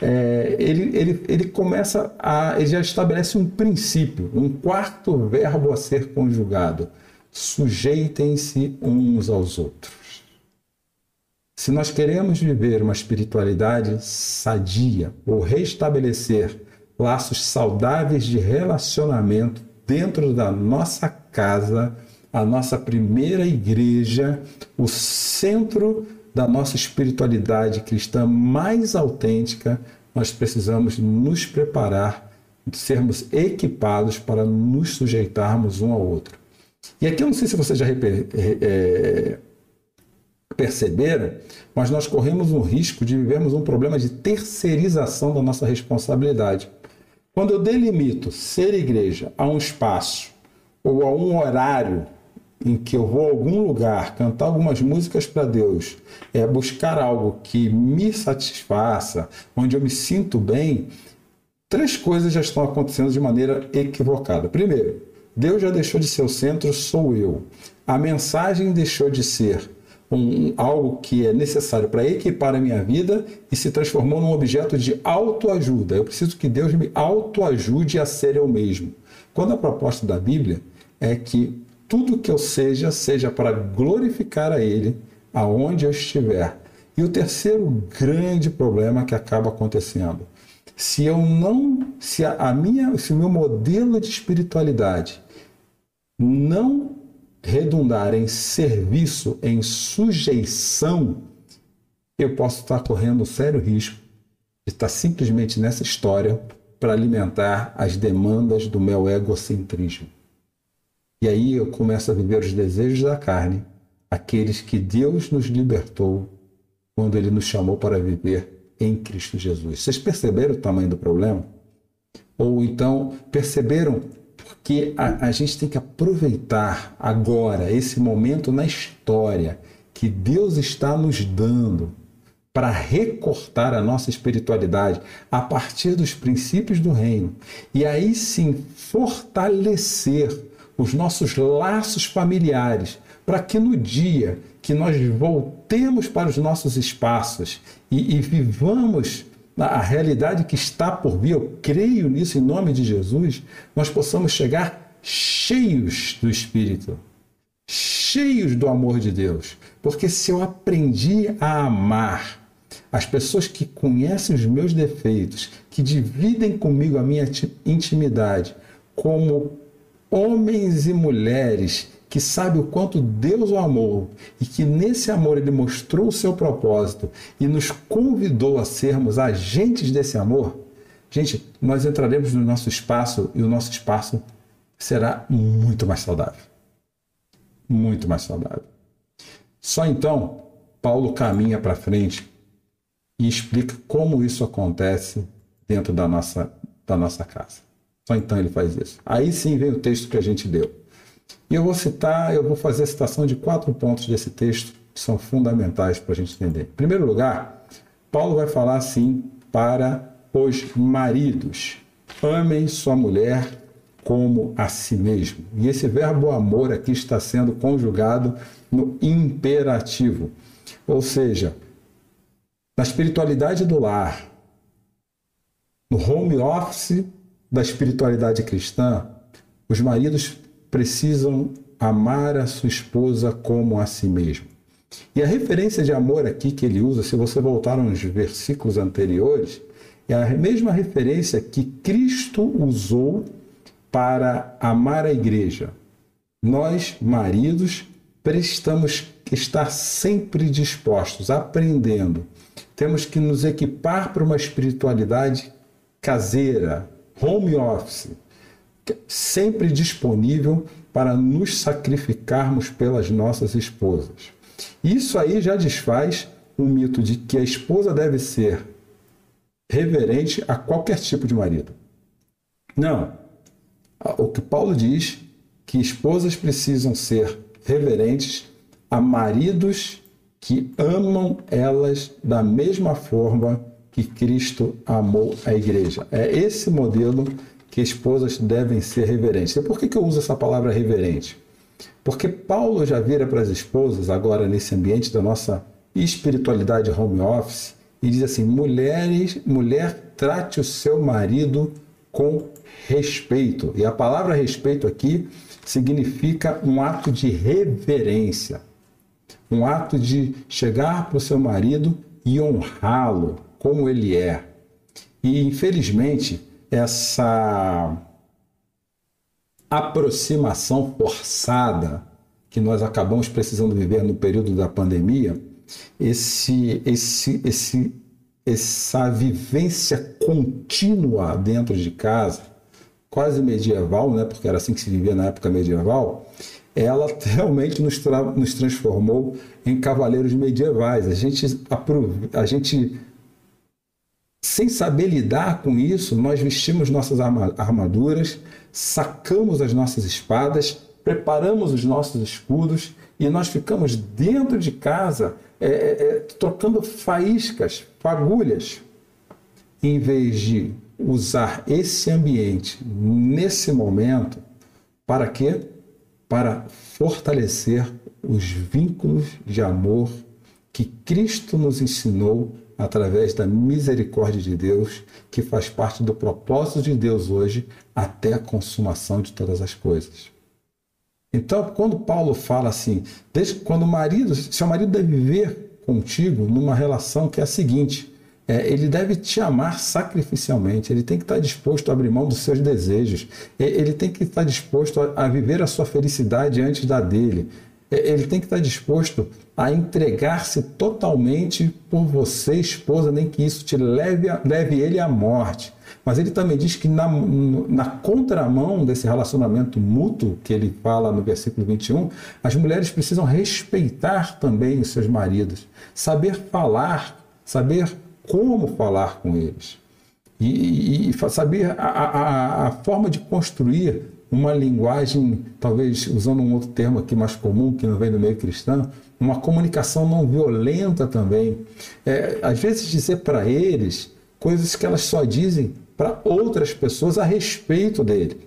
É, ele, ele, ele começa a. Ele já estabelece um princípio, um quarto verbo a ser conjugado sujeitem-se uns aos outros. Se nós queremos viver uma espiritualidade sadia ou restabelecer laços saudáveis de relacionamento dentro da nossa casa, a nossa primeira igreja, o centro da nossa espiritualidade cristã mais autêntica, nós precisamos nos preparar, sermos equipados para nos sujeitarmos um ao outro. E aqui eu não sei se vocês já é, perceberam, mas nós corremos um risco de vivermos um problema de terceirização da nossa responsabilidade. Quando eu delimito ser igreja a um espaço ou a um horário em que eu vou a algum lugar cantar algumas músicas para Deus, é buscar algo que me satisfaça, onde eu me sinto bem, três coisas já estão acontecendo de maneira equivocada. Primeiro, Deus já deixou de ser o centro, sou eu. A mensagem deixou de ser um, algo que é necessário para equipar a minha vida e se transformou num objeto de autoajuda. Eu preciso que Deus me autoajude a ser eu mesmo. Quando a proposta da Bíblia é que tudo que eu seja, seja para glorificar a Ele aonde eu estiver. E o terceiro grande problema que acaba acontecendo, se eu não, se a, minha, se o meu modelo de espiritualidade não redundar em serviço, em sujeição, eu posso estar correndo um sério risco de estar simplesmente nessa história para alimentar as demandas do meu egocentrismo. E aí eu começo a viver os desejos da carne, aqueles que Deus nos libertou quando Ele nos chamou para viver em Cristo Jesus. Vocês perceberam o tamanho do problema? Ou então perceberam que a, a gente tem que aproveitar agora esse momento na história que Deus está nos dando para recortar a nossa espiritualidade a partir dos princípios do reino e aí sim fortalecer os nossos laços familiares para que no dia que nós voltemos para os nossos espaços e, e vivamos a realidade que está por vir, eu creio nisso em nome de Jesus, nós possamos chegar cheios do Espírito, cheios do amor de Deus. Porque se eu aprendi a amar as pessoas que conhecem os meus defeitos, que dividem comigo a minha intimidade, como homens e mulheres que sabem o quanto Deus o amou e que nesse amor ele mostrou o seu propósito e nos convidou a sermos agentes desse amor, gente, nós entraremos no nosso espaço e o nosso espaço será muito mais saudável. Muito mais saudável. Só então Paulo caminha para frente e explica como isso acontece dentro da nossa, da nossa casa. Só então ele faz isso. Aí sim vem o texto que a gente deu. E eu vou citar, eu vou fazer a citação de quatro pontos desse texto que são fundamentais para a gente entender. Em primeiro lugar, Paulo vai falar assim para os maridos: amem sua mulher como a si mesmo. E esse verbo amor aqui está sendo conjugado no imperativo. Ou seja, na espiritualidade do lar, no home office da espiritualidade cristã, os maridos precisam amar a sua esposa como a si mesmo. E a referência de amor aqui que ele usa, se você voltar nos versículos anteriores, é a mesma referência que Cristo usou para amar a igreja. Nós, maridos, prestamos que estar sempre dispostos, aprendendo. Temos que nos equipar para uma espiritualidade caseira, home office, sempre disponível para nos sacrificarmos pelas nossas esposas. Isso aí já desfaz o mito de que a esposa deve ser reverente a qualquer tipo de marido. Não. O que Paulo diz que esposas precisam ser reverentes a maridos que amam elas da mesma forma que Cristo amou a igreja. É esse modelo que esposas devem ser reverentes. E por que, que eu uso essa palavra reverente? Porque Paulo já vira para as esposas, agora nesse ambiente da nossa espiritualidade home office, e diz assim: mulheres, mulher, trate o seu marido com respeito. E a palavra respeito aqui significa um ato de reverência, um ato de chegar para o seu marido e honrá-lo como ele é. E infelizmente, essa aproximação forçada que nós acabamos precisando viver no período da pandemia, esse, esse, esse, essa vivência contínua dentro de casa, quase medieval, né, porque era assim que se vivia na época medieval, ela [LAUGHS] realmente nos, tra nos transformou em cavaleiros medievais. A gente, a gente, sem saber lidar com isso, nós vestimos nossas armaduras, sacamos as nossas espadas, preparamos os nossos escudos e nós ficamos dentro de casa é, é, é trocando faíscas, fagulhas, em vez de usar esse ambiente nesse momento para quê? Para fortalecer os vínculos de amor que Cristo nos ensinou através da misericórdia de Deus, que faz parte do propósito de Deus hoje até a consumação de todas as coisas. Então, quando Paulo fala assim, desde quando o marido, seu marido deve viver contigo numa relação que é a seguinte: é, ele deve te amar sacrificialmente, ele tem que estar disposto a abrir mão dos seus desejos, ele tem que estar disposto a, a viver a sua felicidade antes da dele, ele tem que estar disposto a entregar-se totalmente por você, esposa, nem que isso te leve, a, leve ele à morte. Mas ele também diz que na, na contramão desse relacionamento mútuo que ele fala no versículo 21, as mulheres precisam respeitar também os seus maridos, saber falar, saber como falar com eles. E, e, e saber a, a, a forma de construir uma linguagem, talvez usando um outro termo aqui mais comum, que não vem do meio cristão, uma comunicação não violenta também. É, às vezes dizer para eles coisas que elas só dizem para outras pessoas a respeito dele.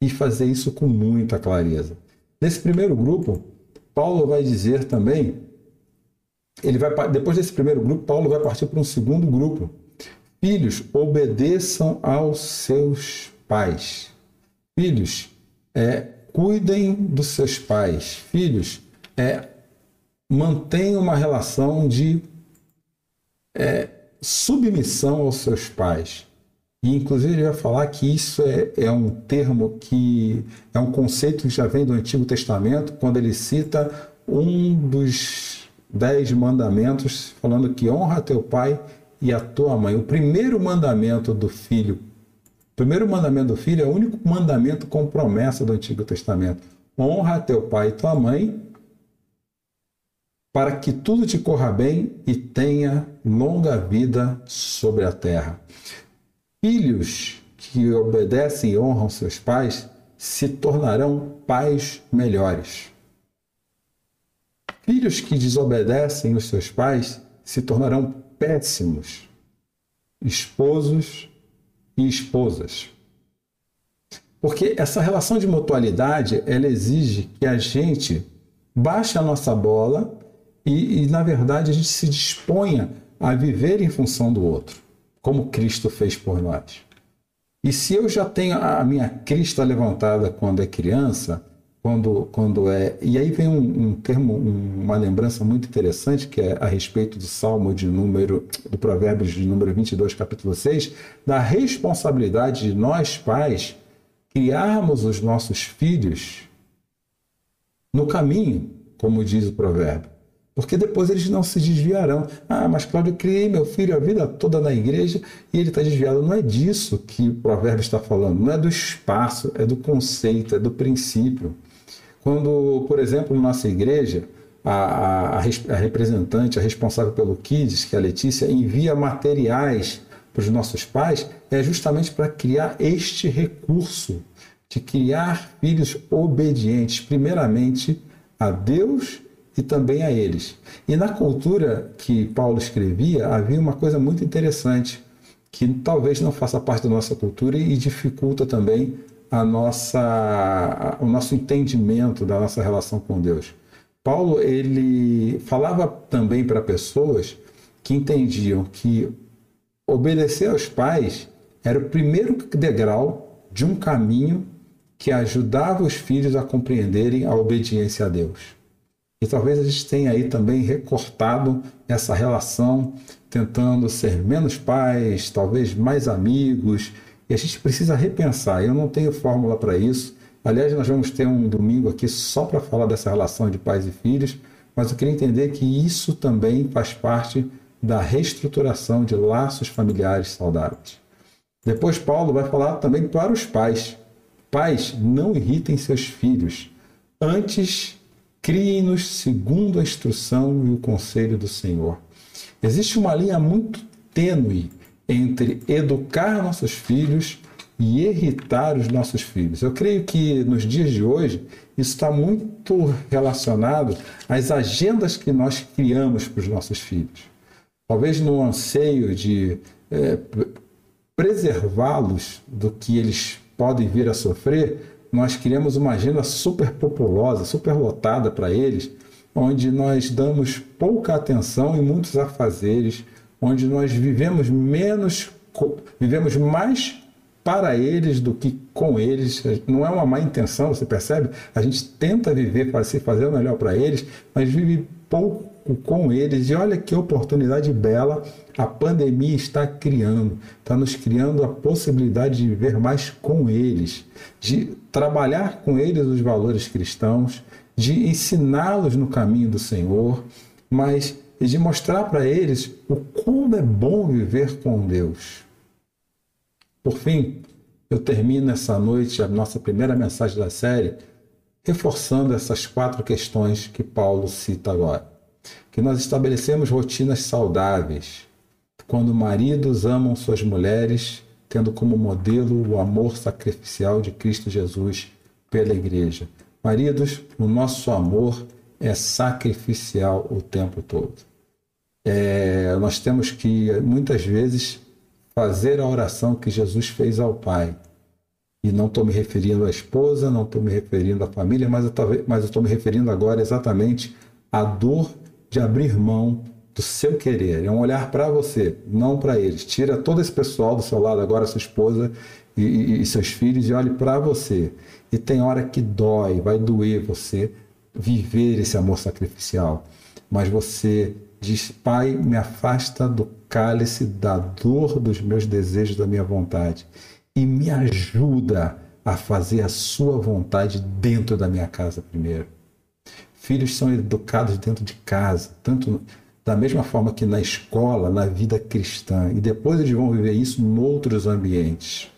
E fazer isso com muita clareza. Nesse primeiro grupo, Paulo vai dizer também ele vai, depois desse primeiro grupo, Paulo vai partir para um segundo grupo. Filhos, obedeçam aos seus pais. Filhos, é, cuidem dos seus pais. Filhos, é, mantenham uma relação de é, submissão aos seus pais. E, inclusive, ele vai falar que isso é, é um termo que é um conceito que já vem do Antigo Testamento, quando ele cita um dos dez mandamentos, falando que honra teu pai e a tua mãe. O primeiro mandamento do filho, primeiro mandamento do filho é o único mandamento com promessa do Antigo Testamento. Honra teu pai e tua mãe, para que tudo te corra bem e tenha longa vida sobre a terra. Filhos que obedecem e honram seus pais se tornarão pais melhores. Filhos que desobedecem os seus pais se tornarão péssimos esposos e esposas. Porque essa relação de mutualidade, ela exige que a gente baixe a nossa bola e, e, na verdade, a gente se disponha a viver em função do outro como Cristo fez por nós. E se eu já tenho a minha crista levantada quando é criança, quando, quando é. E aí vem um, um termo, um, uma lembrança muito interessante, que é a respeito do Salmo de número, do Provérbios de número 22, capítulo 6, da responsabilidade de nós, pais, criarmos os nossos filhos no caminho, como diz o provérbio porque depois eles não se desviarão. Ah, mas Cláudio, eu criei meu filho a vida toda na igreja e ele está desviado. Não é disso que o provérbio está falando, não é do espaço, é do conceito, é do princípio. Quando, por exemplo, na nossa igreja, a, a, a representante, a responsável pelo Kids, que é a Letícia, envia materiais para os nossos pais, é justamente para criar este recurso de criar filhos obedientes, primeiramente a Deus e também a eles. E na cultura que Paulo escrevia, havia uma coisa muito interessante, que talvez não faça parte da nossa cultura e dificulta também a nossa, o nosso entendimento da nossa relação com Deus. Paulo ele falava também para pessoas que entendiam que obedecer aos pais era o primeiro degrau de um caminho que ajudava os filhos a compreenderem a obediência a Deus. E talvez a gente tenha aí também recortado essa relação, tentando ser menos pais, talvez mais amigos. E a gente precisa repensar. Eu não tenho fórmula para isso. Aliás, nós vamos ter um domingo aqui só para falar dessa relação de pais e filhos, mas eu queria entender que isso também faz parte da reestruturação de laços familiares saudáveis. Depois, Paulo vai falar também para os pais. Pais, não irritem seus filhos. Antes, Criem-nos segundo a instrução e o conselho do Senhor. Existe uma linha muito tênue entre educar nossos filhos e irritar os nossos filhos. Eu creio que nos dias de hoje isso está muito relacionado às agendas que nós criamos para os nossos filhos. Talvez no anseio de é, preservá-los do que eles podem vir a sofrer, nós criamos uma agenda super populosa, super lotada para eles, onde nós damos pouca atenção em muitos afazeres, onde nós vivemos menos, vivemos mais para eles do que com eles. Não é uma má intenção, você percebe? A gente tenta viver para se fazer o melhor para eles, mas vive pouco com eles. E olha que oportunidade bela a pandemia está criando. Está nos criando a possibilidade de viver mais com eles, de trabalhar com eles os valores cristãos, de ensiná-los no caminho do Senhor, mas de mostrar para eles o como é bom viver com Deus. Por fim, eu termino essa noite a nossa primeira mensagem da série reforçando essas quatro questões que Paulo cita agora que nós estabelecemos rotinas saudáveis, quando maridos amam suas mulheres, tendo como modelo o amor sacrificial de Cristo Jesus pela igreja. Maridos, o nosso amor é sacrificial o tempo todo. É, nós temos que, muitas vezes, fazer a oração que Jesus fez ao Pai. E não estou me referindo à esposa, não estou me referindo à família, mas eu estou me referindo agora exatamente à dor de abrir mão do seu querer, é um olhar para você, não para eles. Tira todo esse pessoal do seu lado, agora sua esposa e, e, e seus filhos, e olhe para você. E tem hora que dói, vai doer você viver esse amor sacrificial. Mas você diz, Pai, me afasta do cálice da dor dos meus desejos, da minha vontade, e me ajuda a fazer a sua vontade dentro da minha casa primeiro. Filhos são educados dentro de casa, tanto da mesma forma que na escola, na vida cristã, e depois eles vão viver isso em outros ambientes.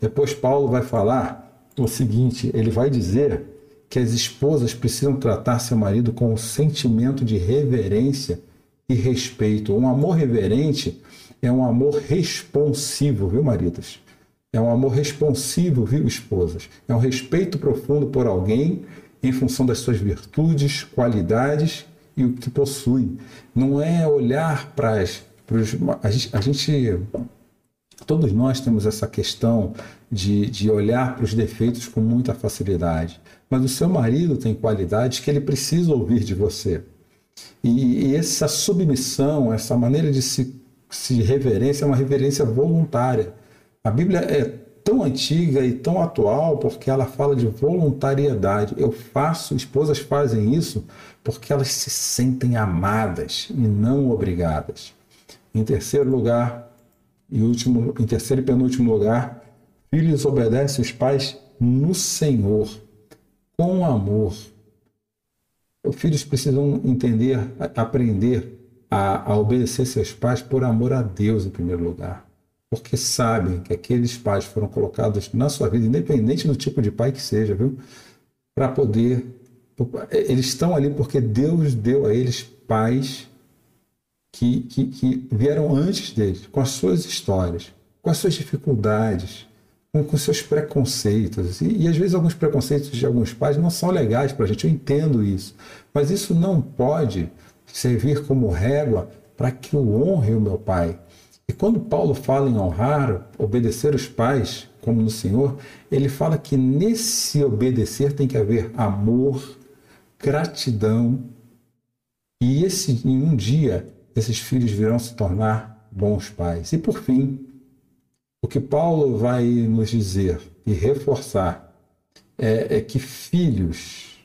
Depois Paulo vai falar o seguinte, ele vai dizer que as esposas precisam tratar seu marido com um sentimento de reverência e respeito. Um amor reverente é um amor responsivo, viu, maridos? É um amor responsivo, viu, esposas? É um respeito profundo por alguém em função das suas virtudes, qualidades e o que possui. Não é olhar para as. A gente, a gente. Todos nós temos essa questão de, de olhar para os defeitos com muita facilidade. Mas o seu marido tem qualidades que ele precisa ouvir de você. E, essa submissão, essa maneira de se, se reverência, é uma reverência voluntária. A Bíblia é tão antiga e tão atual porque ela fala de voluntariedade. Eu faço, esposas fazem isso porque elas se sentem amadas e não obrigadas. Em terceiro lugar, e último, em terceiro e penúltimo lugar, filhos obedecem os pais no Senhor, com amor. Os filhos precisam entender, aprender a, a obedecer seus pais por amor a Deus em primeiro lugar porque sabem que aqueles pais foram colocados na sua vida, independente do tipo de pai que seja, viu? Para poder. Eles estão ali porque Deus deu a eles pais que, que, que, vieram antes deles, com as suas histórias, com as suas dificuldades, com, com seus preconceitos. E, e às vezes alguns preconceitos de alguns pais não são legais para a gente, eu entendo isso. Mas isso não pode servir como régua para que eu honre o meu pai e quando Paulo fala em honrar, obedecer os pais, como no Senhor, ele fala que nesse obedecer tem que haver amor, gratidão, e esse, em um dia esses filhos virão se tornar bons pais. E por fim, o que Paulo vai nos dizer e reforçar é, é que filhos,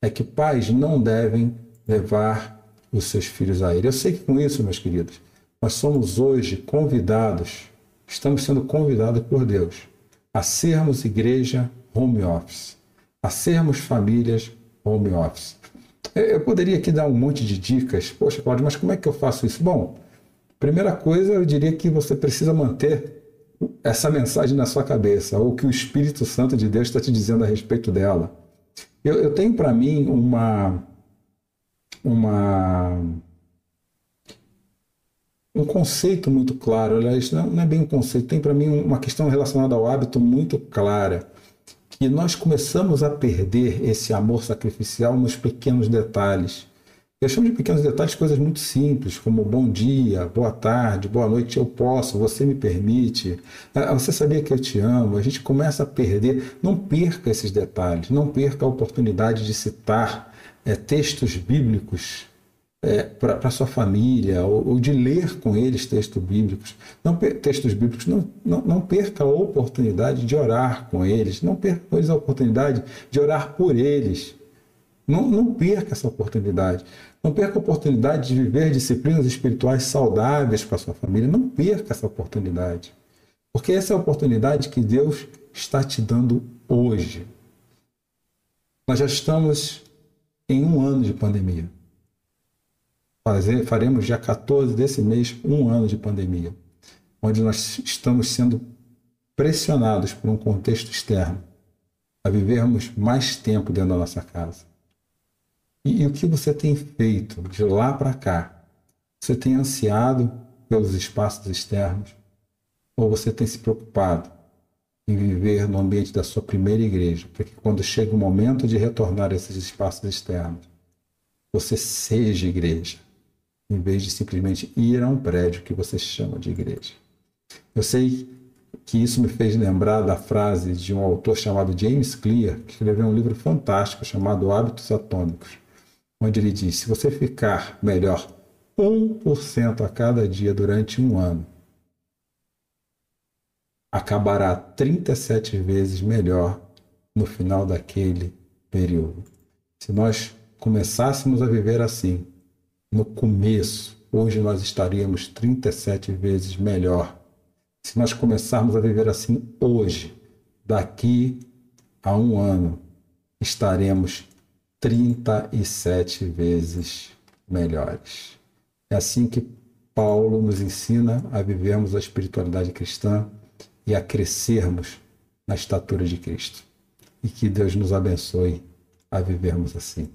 é que pais não devem levar os seus filhos a ele. Eu sei que com isso, meus queridos, nós somos hoje convidados, estamos sendo convidados por Deus a sermos igreja home office, a sermos famílias home office. Eu poderia aqui dar um monte de dicas, poxa, Cláudio, mas como é que eu faço isso? Bom, primeira coisa, eu diria que você precisa manter essa mensagem na sua cabeça, ou que o Espírito Santo de Deus está te dizendo a respeito dela. Eu, eu tenho para mim uma, uma um conceito muito claro. Aliás, não é bem um conceito, tem para mim uma questão relacionada ao hábito muito clara. Que nós começamos a perder esse amor sacrificial nos pequenos detalhes. Chamo de pequenos detalhes coisas muito simples, como bom dia, boa tarde, boa noite, eu posso, você me permite, ah, você sabia que eu te amo. A gente começa a perder. Não perca esses detalhes, não perca a oportunidade de citar é, textos bíblicos é, para sua família, ou, ou, de ler com eles textos bíblicos. Não, textos bíblicos, não, não, não perca a oportunidade de orar com eles, não perca a oportunidade de orar por eles. Não, não perca essa oportunidade. Não perca a oportunidade de viver disciplinas espirituais saudáveis para sua família. Não perca essa oportunidade. Porque essa é a oportunidade que Deus está te dando hoje. Nós já estamos em um ano de pandemia fazer, faremos dia 14 desse mês um ano de pandemia, onde nós estamos sendo pressionados por um contexto externo a vivermos mais tempo dentro da nossa casa. E, e o que você tem feito de lá para cá? Você tem ansiado pelos espaços externos? Ou você tem se preocupado em viver no ambiente da sua primeira igreja, para que quando chega o momento de retornar a esses espaços externos, você seja igreja, em vez de simplesmente ir a um prédio que você chama de igreja. Eu sei que isso me fez lembrar da frase de um autor chamado James Clear, que escreveu um livro fantástico chamado Hábitos Atômicos, onde ele diz: se você ficar melhor 1% a cada dia durante um ano, acabará 37 vezes melhor no final daquele período. Se nós começássemos a viver assim, no começo, hoje nós estaríamos 37 vezes melhor. Se nós começarmos a viver assim hoje, daqui a um ano, estaremos 37 vezes melhores. É assim que Paulo nos ensina a vivermos a espiritualidade cristã e a crescermos na estatura de Cristo. E que Deus nos abençoe a vivermos assim.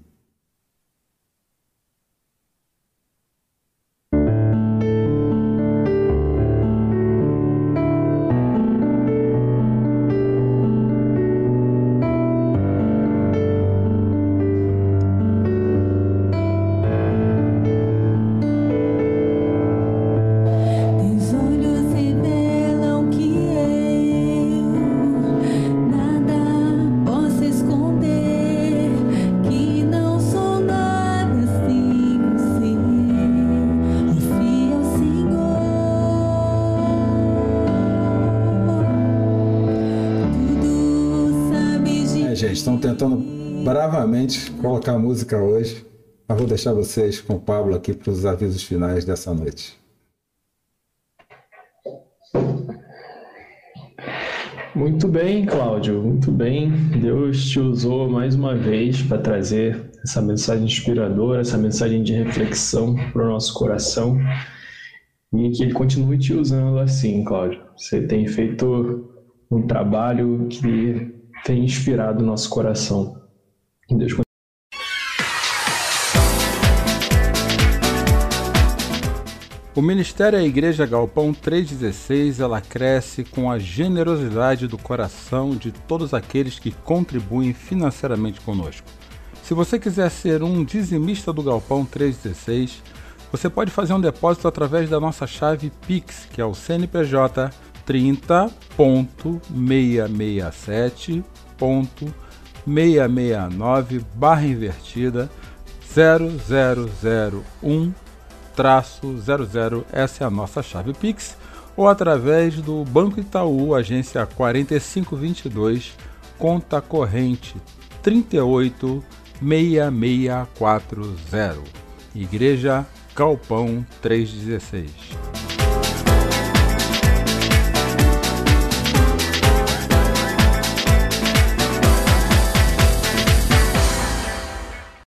Tentando bravamente colocar música hoje, mas vou deixar vocês com o Pablo aqui para os avisos finais dessa noite. Muito bem, Cláudio, muito bem. Deus te usou mais uma vez para trazer essa mensagem inspiradora, essa mensagem de reflexão para o nosso coração e que Ele continue te usando assim, Cláudio. Você tem feito um trabalho que tem inspirado nosso coração. Deus O Ministério é a Igreja Galpão 316, ela cresce com a generosidade do coração de todos aqueles que contribuem financeiramente conosco. Se você quiser ser um dizimista do Galpão 316, você pode fazer um depósito através da nossa chave Pix, que é o CNPJ 30.667.669 barra invertida 0001 traço 00, essa é a nossa chave Pix, ou através do Banco Itaú, agência 4522, conta corrente 386640, Igreja Galpão 316.